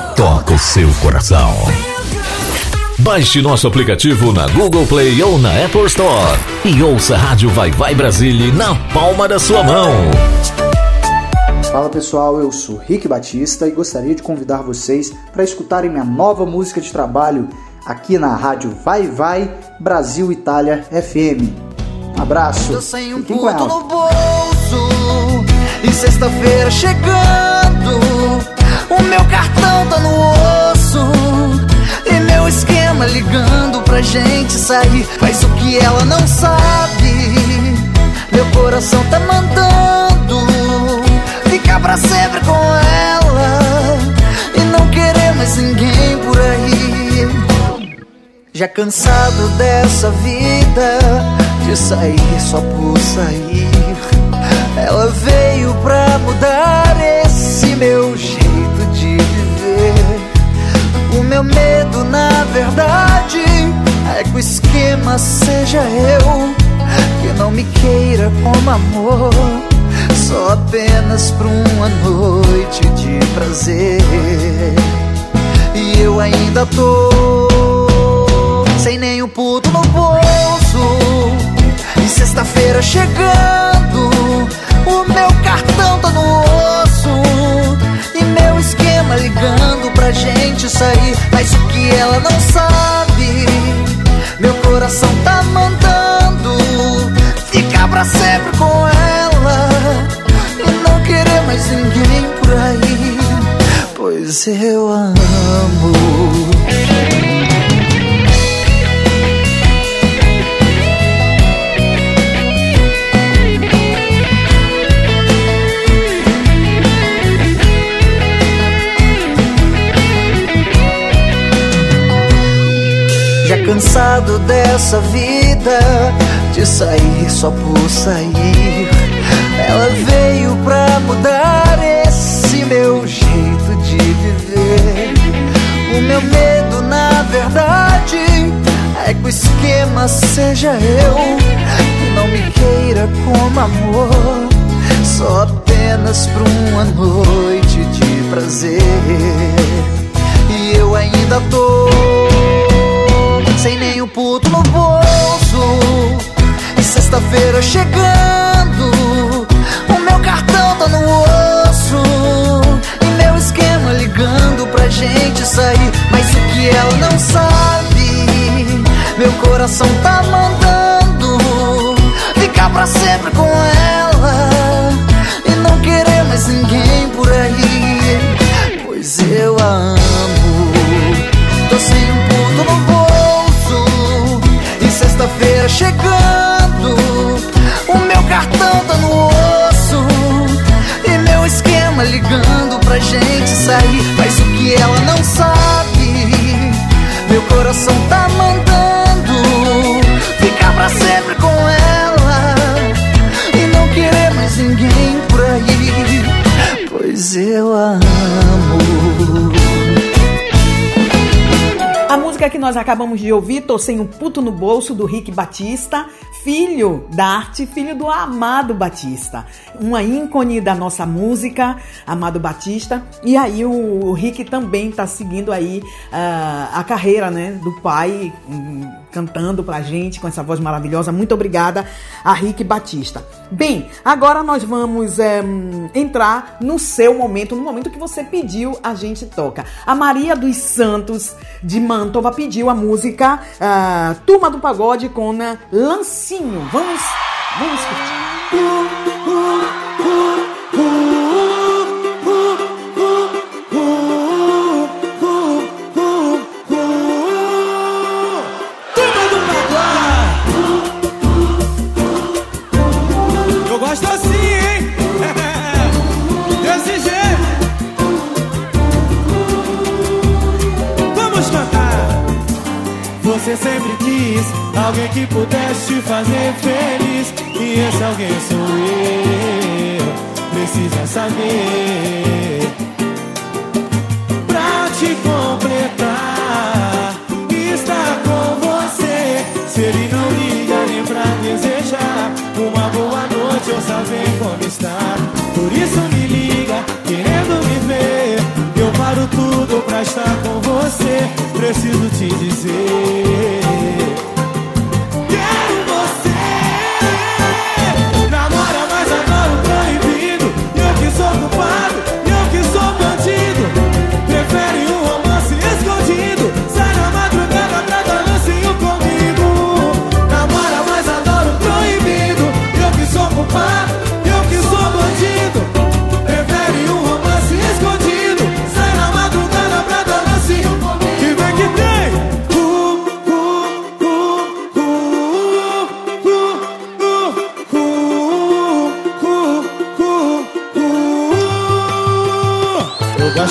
toca o seu coração. Baixe nosso aplicativo na Google Play ou na Apple Store e ouça a Rádio Vai Vai Brasília na palma da sua mão. Fala pessoal, eu sou Rick Batista e gostaria de convidar vocês para escutarem minha nova música de trabalho aqui na rádio Vai Vai Brasil Itália FM. Um abraço. Tô sem um puto no bolso E sexta-feira chegando O meu cartão tá no osso E meu esquema ligando pra gente sair. Mas o que ela não sabe Meu coração tá mandando Ficar pra sempre com ela E não querer mais ninguém por aí. Já cansado dessa vida De sair só por sair Ela veio pra mudar esse meu jeito meu medo na verdade É que o esquema seja eu Que não me queira como amor Só apenas pra uma noite de prazer E eu ainda tô sem nenhum puto no bolso. E sexta-feira chegando, o meu cartão tá no osso. E meu esquema ligando seja eu Que não me queira como amor Só apenas pra uma noite de prazer E eu ainda tô sem nenhum puto no bolso. E sexta-feira chegando, o meu cartão tá no osso. E meu esquema ligando pra gente sair. Mas o que ela não sabe, meu coração tá coração tá mandando Ficar pra sempre com ela E não querer mais ninguém por aí Pois eu a amo a música que nós acabamos de ouvir, Tô Sem um Puto no Bolso, do Rick Batista, filho da arte, filho do amado Batista. Uma ícone da nossa música, Amado Batista. E aí o, o Rick também tá seguindo aí ah, a carreira, né, do pai, hum, cantando pra gente com essa voz maravilhosa. Muito obrigada a Rick Batista. Bem, agora nós vamos eh, entrar no seu momento, no momento que você pediu, a gente toca. A Maria dos Santos de Mantova pediu a música ah, Turma do Pagode com Lancinho. Vamos, vamos curtir. ooh, ooh, ooh, ooh. Você sempre quis alguém que pudesse te fazer feliz. E esse alguém sou eu. Precisa saber. Pra te completar, pra estar com você. Preciso te dizer.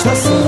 estação.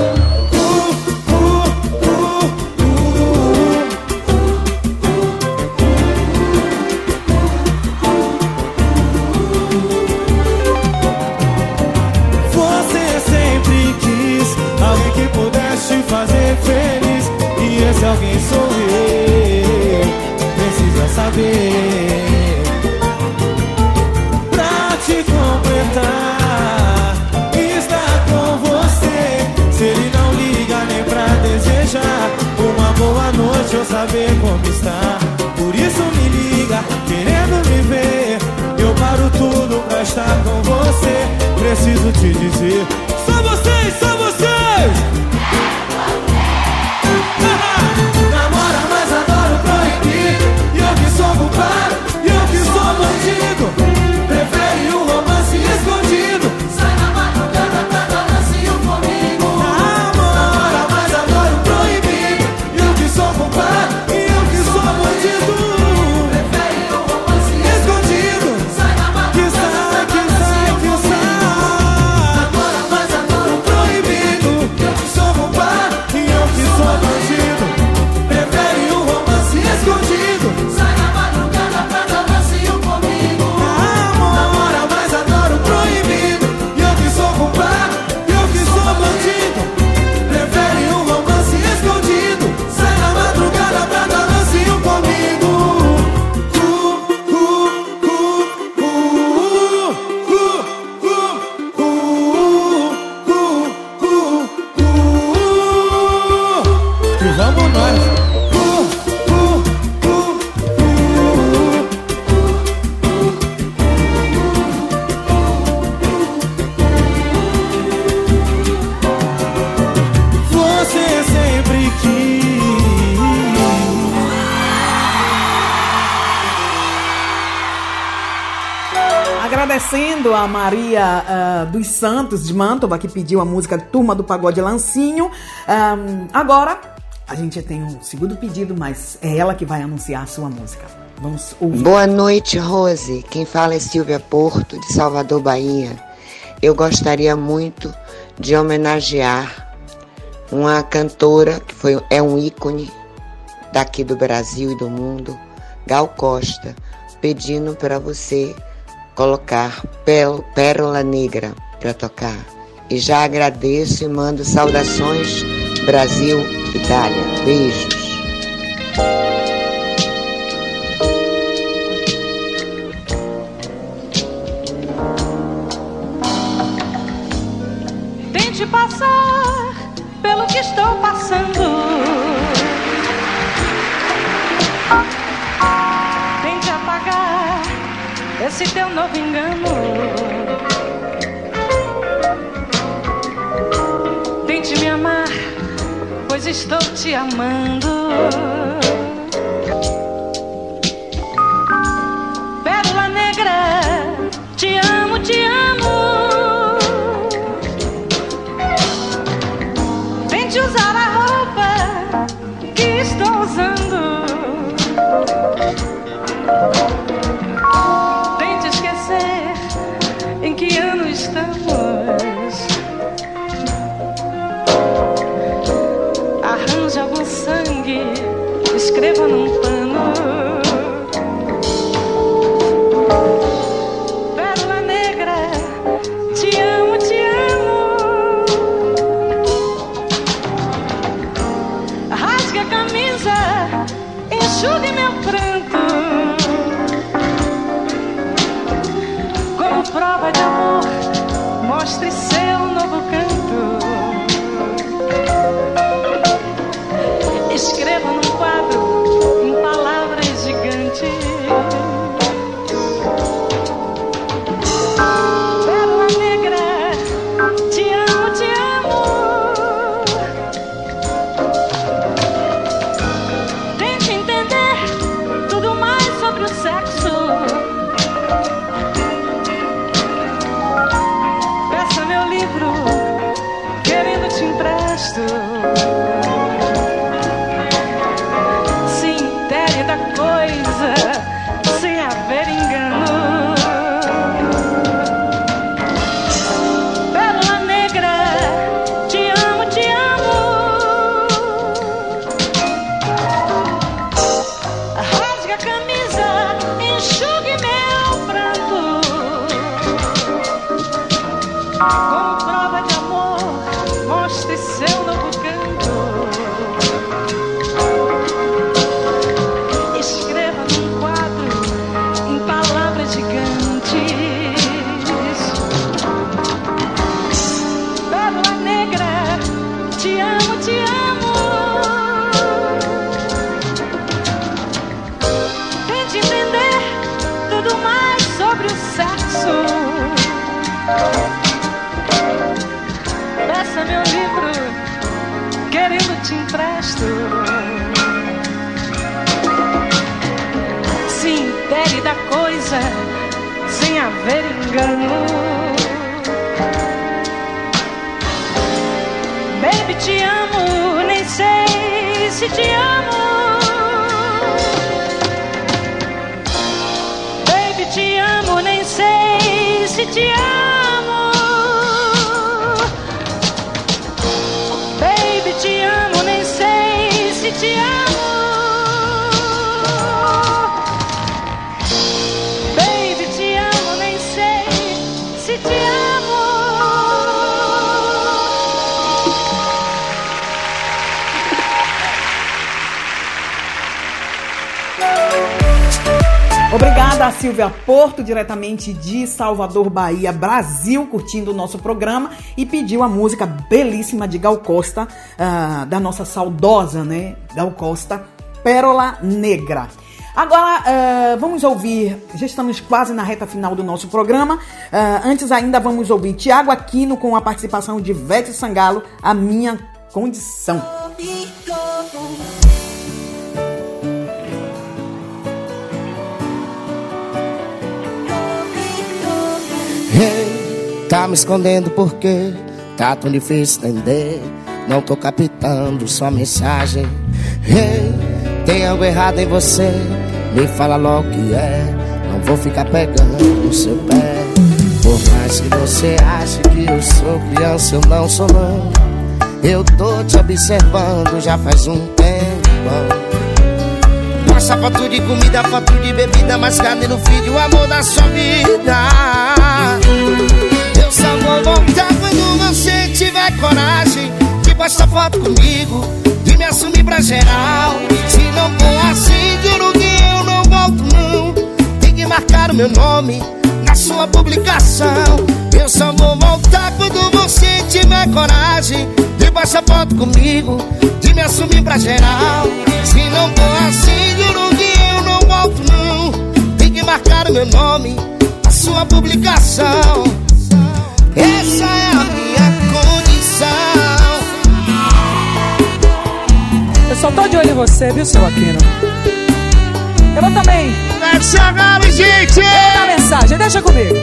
Dos Santos de Mantova, que pediu a música Turma do Pagode Lancinho. Ahn, agora, a gente tem um segundo pedido, mas é ela que vai anunciar a sua música. Vamos ouvir. Boa noite, Rose. Quem fala é Silvia Porto, de Salvador, Bahia. Eu gostaria muito de homenagear uma cantora que foi, é um ícone daqui do Brasil e do mundo, Gal Costa, pedindo para você colocar Pérola Negra para tocar. E já agradeço e mando saudações Brasil, Itália. Beijos. Tente passar pelo que estou passando esse teu novo engano. Tente me amar, pois estou te amando. Mostre seu novo canto. Engano. Baby, te amo, nem sei se te amo. Baby, te amo, nem sei se te amo. A Silvia Porto, diretamente de Salvador, Bahia, Brasil, curtindo o nosso programa e pediu a música belíssima de Gal Costa, ah, da nossa saudosa, né? Gal Costa, Pérola Negra. Agora, ah, vamos ouvir, já estamos quase na reta final do nosso programa. Ah, antes ainda vamos ouvir Tiago Aquino com a participação de Vete Sangalo, A Minha Condição. Hey, tá me escondendo porque tá tão difícil entender. Não tô captando sua mensagem. Hey, tem algo errado em você. Me fala logo o que é. Não vou ficar pegando no seu pé. Por mais que você ache que eu sou criança, eu não sou não. Eu tô te observando já faz um tempo. Passa foto de comida, foto de bebida, mas cadê no filho o amor da sua vida? Eu só vou voltar quando você tiver coragem de postar foto comigo, de me assumir pra geral. Se não for assim, juro que eu não volto não. Tem que marcar o meu nome na sua publicação. Eu só vou voltar quando você tiver coragem de postar foto comigo, de me assumir pra geral. Se não for assim, volto não. Tem que marcar o meu nome na sua publicação. Essa é a minha condição. Eu só tô de olho em você, viu, seu Aquino? Eu vou também. Desce agora, gente! Eu vou dar mensagem, deixa comigo.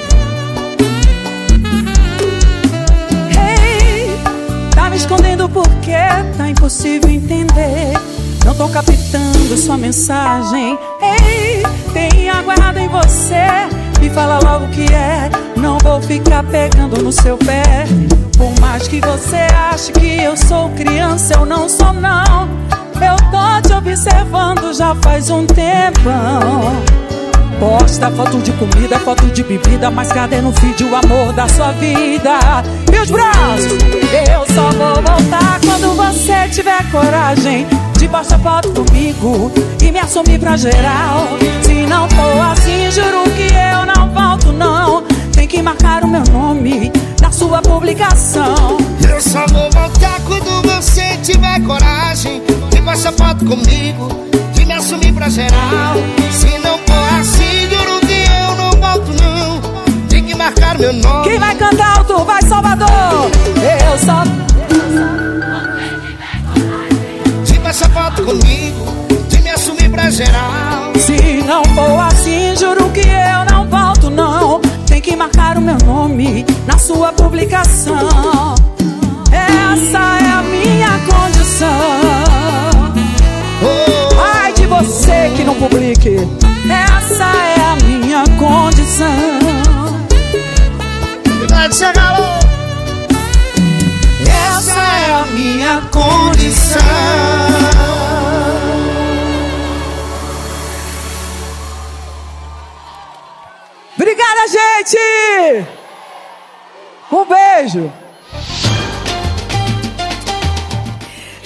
Hey, tá me escondendo porque tá impossível entender. Não tô captando sua mensagem. Ei, tem água em você. Me fala logo o que é. Não vou ficar pegando no seu pé. Por mais que você ache que eu sou criança, eu não sou não. Eu tô te observando já faz um tempão. Posta foto de comida, foto de bebida, mas cadê no feed o amor da sua vida? E os braços? Eu só vou voltar quando você tiver coragem de postar foto comigo e me assumir pra geral. Se não for assim, juro que eu não volto, não. Tem que marcar o meu nome na sua publicação. Eu só vou voltar quando você tiver coragem de passar foto comigo, de me assumir pra geral. Se não for assim, juro que eu não volto não. Tem que marcar meu nome. Quem vai cantar alto? Vai, Salvador! Eu só. De passar foto comigo, de me assumir pra geral. Se não for assim, juro que eu não volto, não. Tem que marcar o meu nome na sua publicação. Essa é a minha condição. Ai de você que não publique. Essa é a minha condição. Vai chegar minha condição. Obrigada, gente! Um beijo!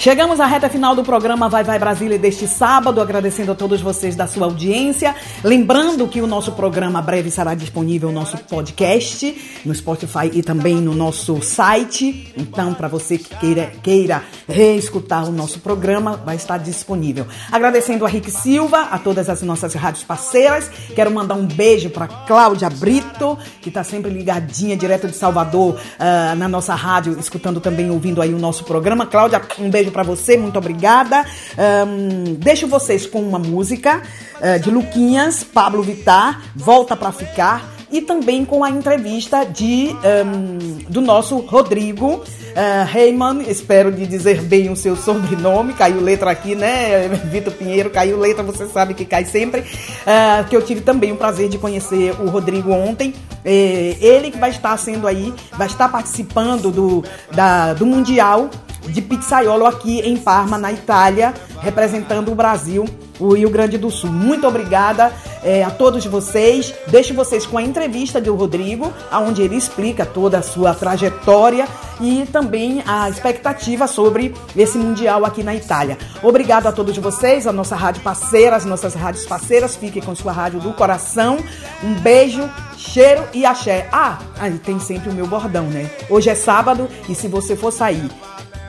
Chegamos à reta final do programa Vai Vai Brasília deste sábado, agradecendo a todos vocês da sua audiência. Lembrando que o nosso programa breve estará disponível no nosso podcast, no Spotify e também no nosso site. Então, para você que queira, queira reescutar o nosso programa, vai estar disponível. Agradecendo a Rick Silva, a todas as nossas rádios parceiras. Quero mandar um beijo para Cláudia Brito, que está sempre ligadinha, direto de Salvador, ah, na nossa rádio, escutando também, ouvindo aí o nosso programa. Cláudia, um beijo para você, muito obrigada. Ahn, deixo vocês com uma música eh, de Luquinhas, Pablo Vittar, Volta para Ficar, e também com a entrevista de ahn, do nosso Rodrigo uh, Heyman, espero de dizer bem o seu sobrenome, caiu letra aqui, né? Vitor Pinheiro, caiu letra, você sabe que cai sempre. Ah, que eu tive também o prazer de conhecer o Rodrigo ontem. Ele que vai estar sendo aí, vai estar participando do, da, do Mundial de pizzaiolo aqui em Parma, na Itália, representando o Brasil, o Rio Grande do Sul. Muito obrigada eh, a todos vocês. Deixo vocês com a entrevista do Rodrigo, onde ele explica toda a sua trajetória e também a expectativa sobre esse Mundial aqui na Itália. Obrigado a todos vocês, a nossa rádio parceira, as nossas rádios parceiras. Fiquem com sua rádio do coração. Um beijo, cheiro e axé. Ah, aí tem sempre o meu bordão, né? Hoje é sábado e se você for sair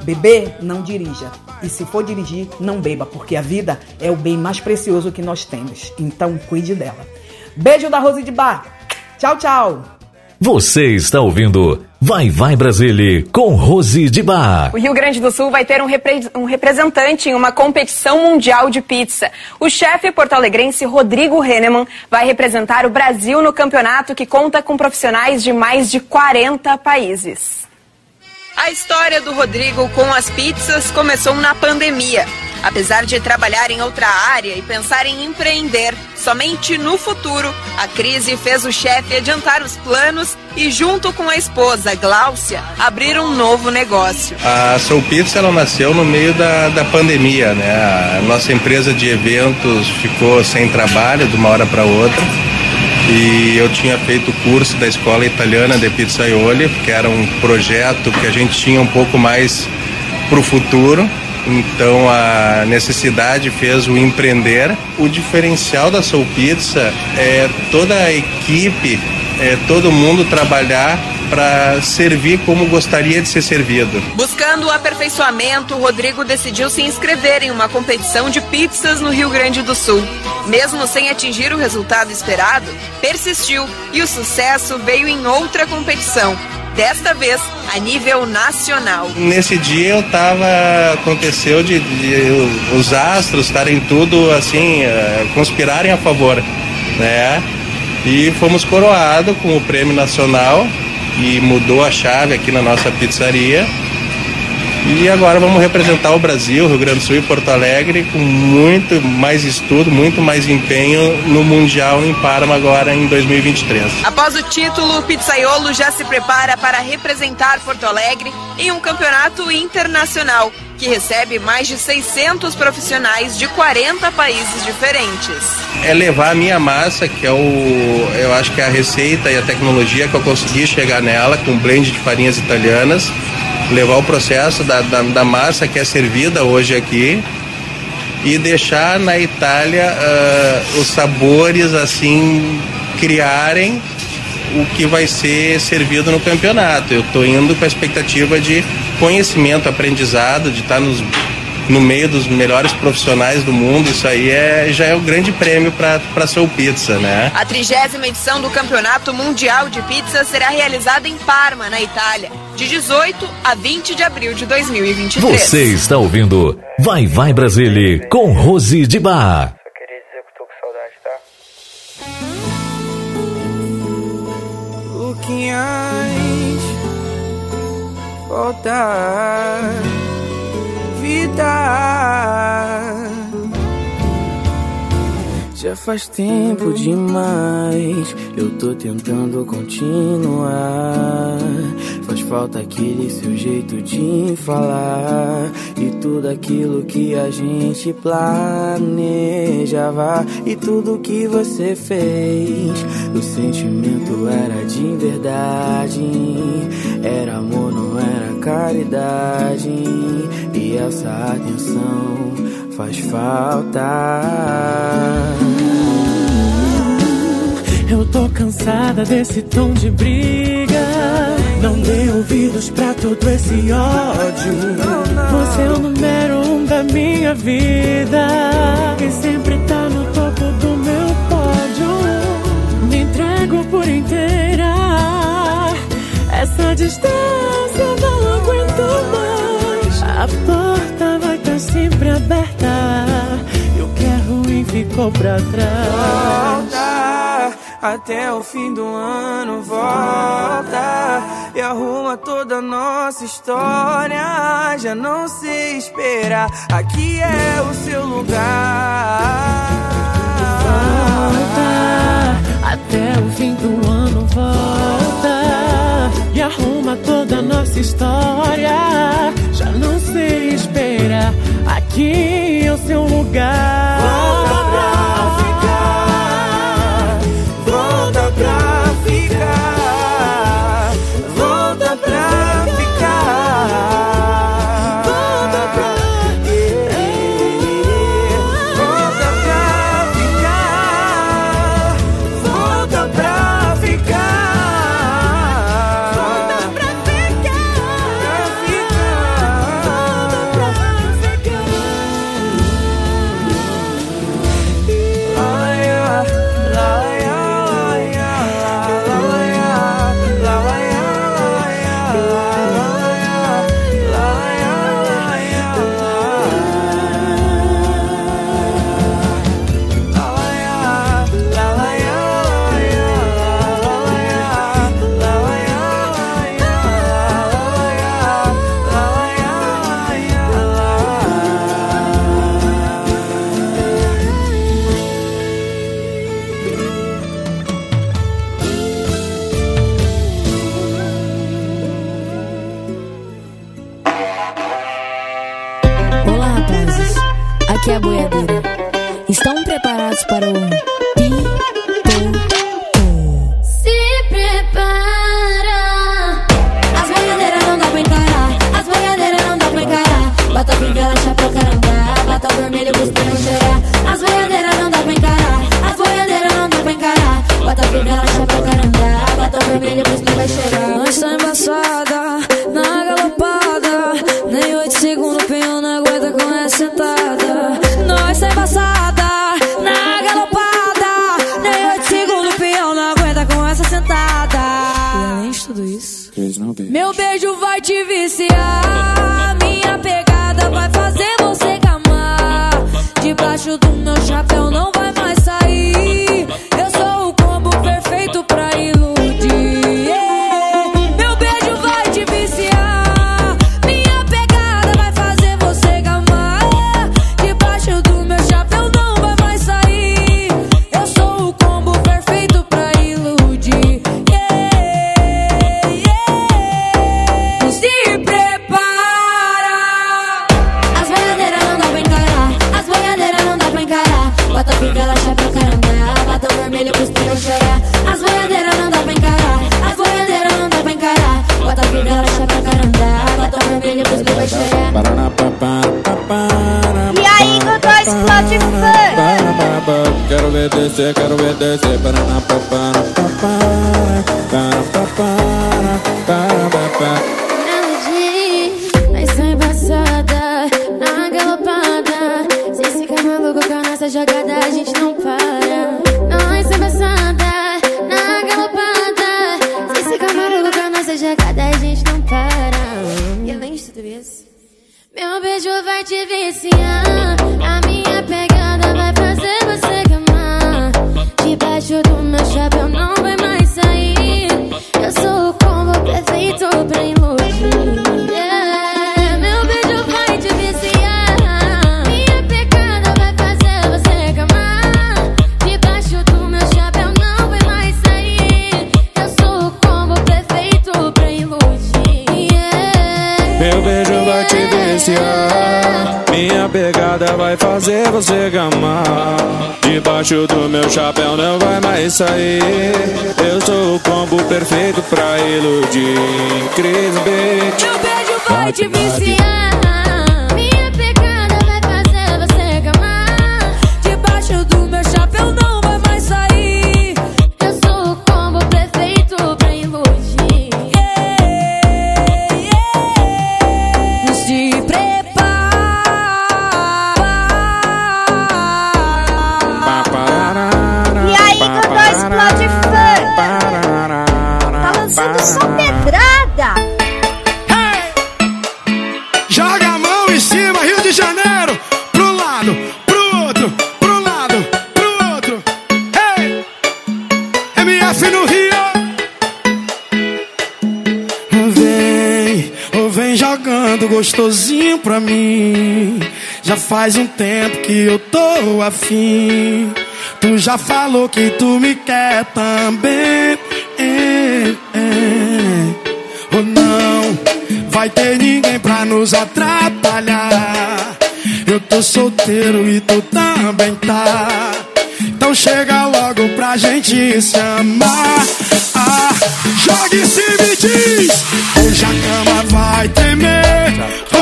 Beber, não dirija. E se for dirigir, não beba, porque a vida é o bem mais precioso que nós temos. Então, cuide dela. Beijo da Rose de Bar. Tchau, tchau. Você está ouvindo Vai Vai Brasília com Rose de Bar. O Rio Grande do Sul vai ter um, repre- um representante em uma competição mundial de pizza. O chefe porto-alegrense Rodrigo Henneman vai representar o Brasil no campeonato que conta com profissionais de mais de 40 países. A história do Rodrigo com as pizzas começou na pandemia. Apesar de trabalhar em outra área e pensar em empreender somente no futuro, a crise fez o chefe adiantar os planos e, junto com a esposa Gláucia, abrir um novo negócio. A Soul Pizza ela nasceu no meio da, da pandemia, né? A nossa empresa de eventos ficou sem trabalho de uma hora para outra. E eu tinha feito o curso da Escola Italiana de Pizzaioli, que era um projeto que a gente tinha um pouco mais para o futuro. Então a necessidade fez o empreender. O diferencial da Soul Pizza é toda a equipe, é todo mundo trabalhar para servir como gostaria de ser servido. Buscando o aperfeiçoamento, Rodrigo decidiu se inscrever em uma competição de pizzas no Rio Grande do Sul. Mesmo sem atingir o resultado esperado, persistiu e o sucesso veio em outra competição, desta vez a nível nacional. Nesse dia eu tava. Aconteceu de, de os astros estarem tudo assim, eh, conspirarem a favor, né? E fomos coroados com o prêmio nacional e mudou a chave aqui na nossa pizzaria. E agora vamos representar o Brasil, Rio Grande do Sul e Porto Alegre com muito mais estudo, muito mais empenho no Mundial em Parma agora em 2023. Após o título, o pizzaiolo já se prepara para representar Porto Alegre em um campeonato internacional que recebe mais de 600 profissionais de 40 países diferentes. É levar a minha massa, que é o, eu acho que é a receita e a tecnologia que eu consegui chegar nela, com blend de farinhas italianas, levar o processo da, da, da massa que é servida hoje aqui e deixar na Itália ah, os sabores assim criarem o que vai ser servido no campeonato. Eu estou indo com a expectativa de conhecimento, aprendizado, de estar nos, no meio dos melhores profissionais do mundo. Isso aí é, já é o grande prêmio para Soul Pizza, né? A trigésima edição do Campeonato Mundial de Pizza será realizada em Parma, na Itália, de 18 a 20 de abril de 2023. Você está ouvindo Vai Vai Brasília com Rose de Bar. Luquinhas voltar vida. Já faz tempo demais. Eu tô tentando continuar falta aquele seu jeito de falar. E tudo aquilo que a gente planejava. E tudo que você fez. O sentimento era de verdade. Era amor não era caridade. E essa atenção faz falta. Eu tô cansada desse tom de briga. Não dê ouvidos pra todo esse ódio. Você é o número um da minha vida. E sempre tá no topo do meu pódio. Me entrego por inteira. Essa distância eu não aguento mais. A porta vai estar sempre aberta. E o que é ruim ficou pra trás. Volta até o fim do ano, volta e arruma toda a nossa história. Já não sei esperar, aqui é o seu lugar. Volta até o fim do ano, volta e arruma toda a nossa história. Já não sei esperar, aqui é o seu lugar. Volta pra vermelha, mas não vai. Nós tá embaçada, na galopada. Nem oito segundos, penhão não aguenta com essa sentada. Nós tá embaçada, na galopada. Nem oito segundos, penhão não aguenta com essa sentada. E além de tudo isso, beijo não, beijo. meu beijo vai te viciar. Minha pegada vai fazer você gamar. Debaixo do faz um tempo que eu tô afim. Tu já falou que tu me quer também. É, é. Ou oh, não vai ter ninguém pra nos atrapalhar. Eu tô solteiro e tu também tá. Então chega logo pra gente se amar. Ah, jogue-se me diz: hoje a cama vai tremer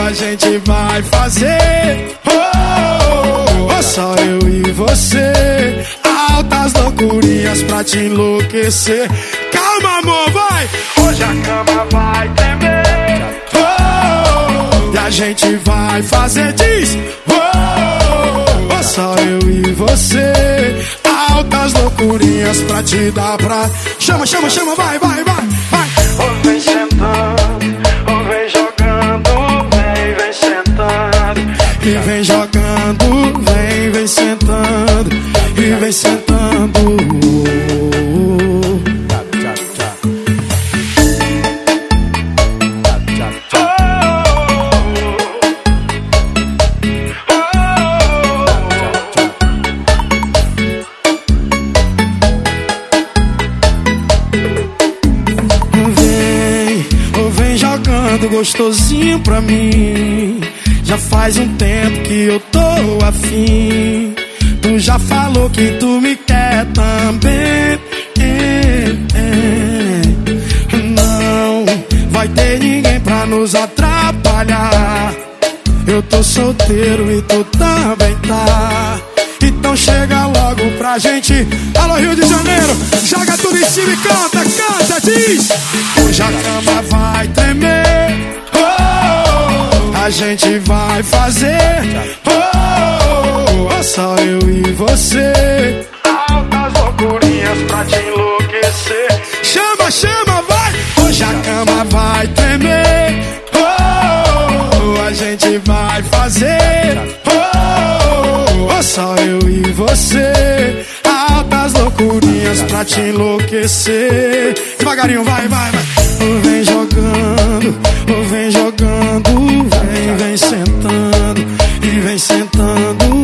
a gente vai fazer? Oh, oh, oh, só eu e você. Altas loucurinhas pra te enlouquecer. Calma, amor, vai! Hoje a cama vai tremer. Oh, oh, oh, e a gente vai fazer diz. Oh, oh, oh só eu e você. Altas loucurinhas pra te dar pra. Chama, chama, chama, vai, vai, vai, vai. Vou me sentar. sentando, e vem sentando. Vem, oh vem jogando Gostosinho pra mim já faz um tempo que eu tô afim. Tu já falou que tu me quer também. É, é. Não vai ter ninguém pra nos atrapalhar. Eu tô solteiro e tu também tá. Então chega logo pra gente. Alô Rio de Janeiro, joga tudo em cima e canta, canta, diz. Hoje a cama vai tremer a gente vai fazer. Oh, oh, oh, só eu e você. Altas loucurinhas pra te enlouquecer. Chama, chama, vai! Hoje a cama vai tremer. Oh, oh, oh a gente vai fazer. Oh, oh, só eu e você. Altas loucurinhas pra te enlouquecer. Devagarinho, vai, vai, vai. Vem jogando, vem jogando vem, sentando, e vem sentando,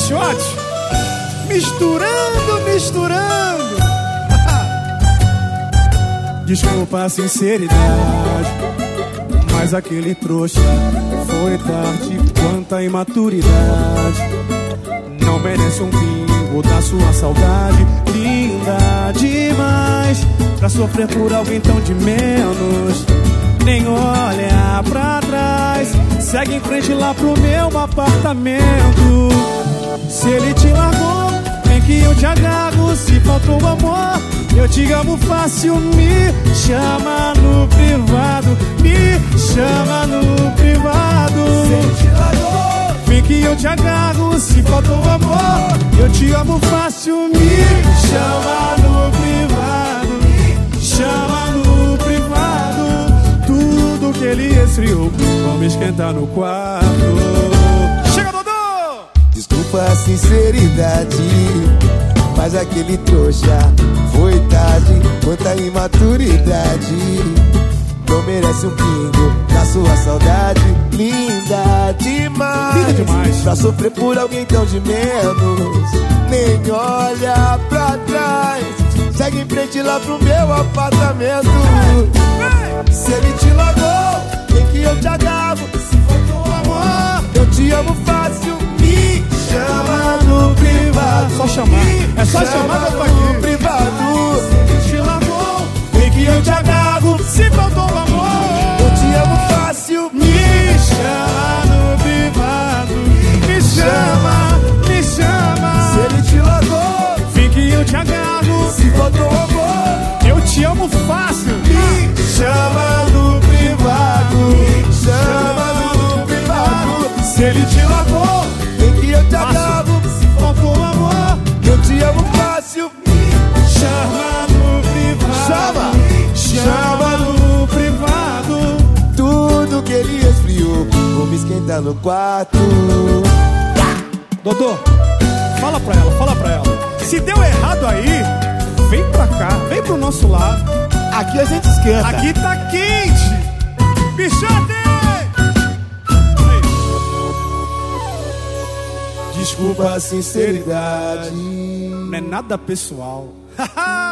do Pagode Bichote. Misturando, misturando. Desculpa a sinceridade, mas aquele trouxa foi tarde quanta imaturidade. Não merece um pingo da sua saudade, linda demais. Pra sofrer por alguém tão de menos, nem olha pra trás. Segue em frente lá pro meu apartamento. Se ele te largou, vem que eu te agarro. Se faltou amor, eu te amo fácil. Me chama no privado, me chama no privado. Se ele te largou, vem que eu te agarro. Se faltou amor, eu te amo fácil. Me chama no privado, me chama no privado. Tudo que ele esfriou, vamos esquentar no quarto. Desculpa a sinceridade, mas aquele trouxa foi tarde, quanta imaturidade. Não merece um pingo da sua saudade, linda demais. Linda demais. Pra sofrer por alguém tão de menos, nem olha pra trás. Segue em frente lá pro meu apartamento. Se ele te largou, vem que eu te agarro. Se faltou amor, eu te amo fácil. Me chama no privado. Só chamar. É só Chama chamar tô no privado. Se ele te largou, vem que eu te agarro. Se faltou amor, eu te amo fácil. me chama no privado. Me chama, me chama. Se ele te largou, Vem que eu te agarro. se faltou amor, Eu te amo fácil. me chama no privado. Me chama no privado. Se ele te largou, me esquentar no quarto. Dodô, fala pra ela, fala pra ela. Se deu errado aí, vem pra cá, vem pro nosso lado. Aqui a gente esquenta. Aqui tá quente. Bichote! Desculpa a sinceridade. Não é nada pessoal.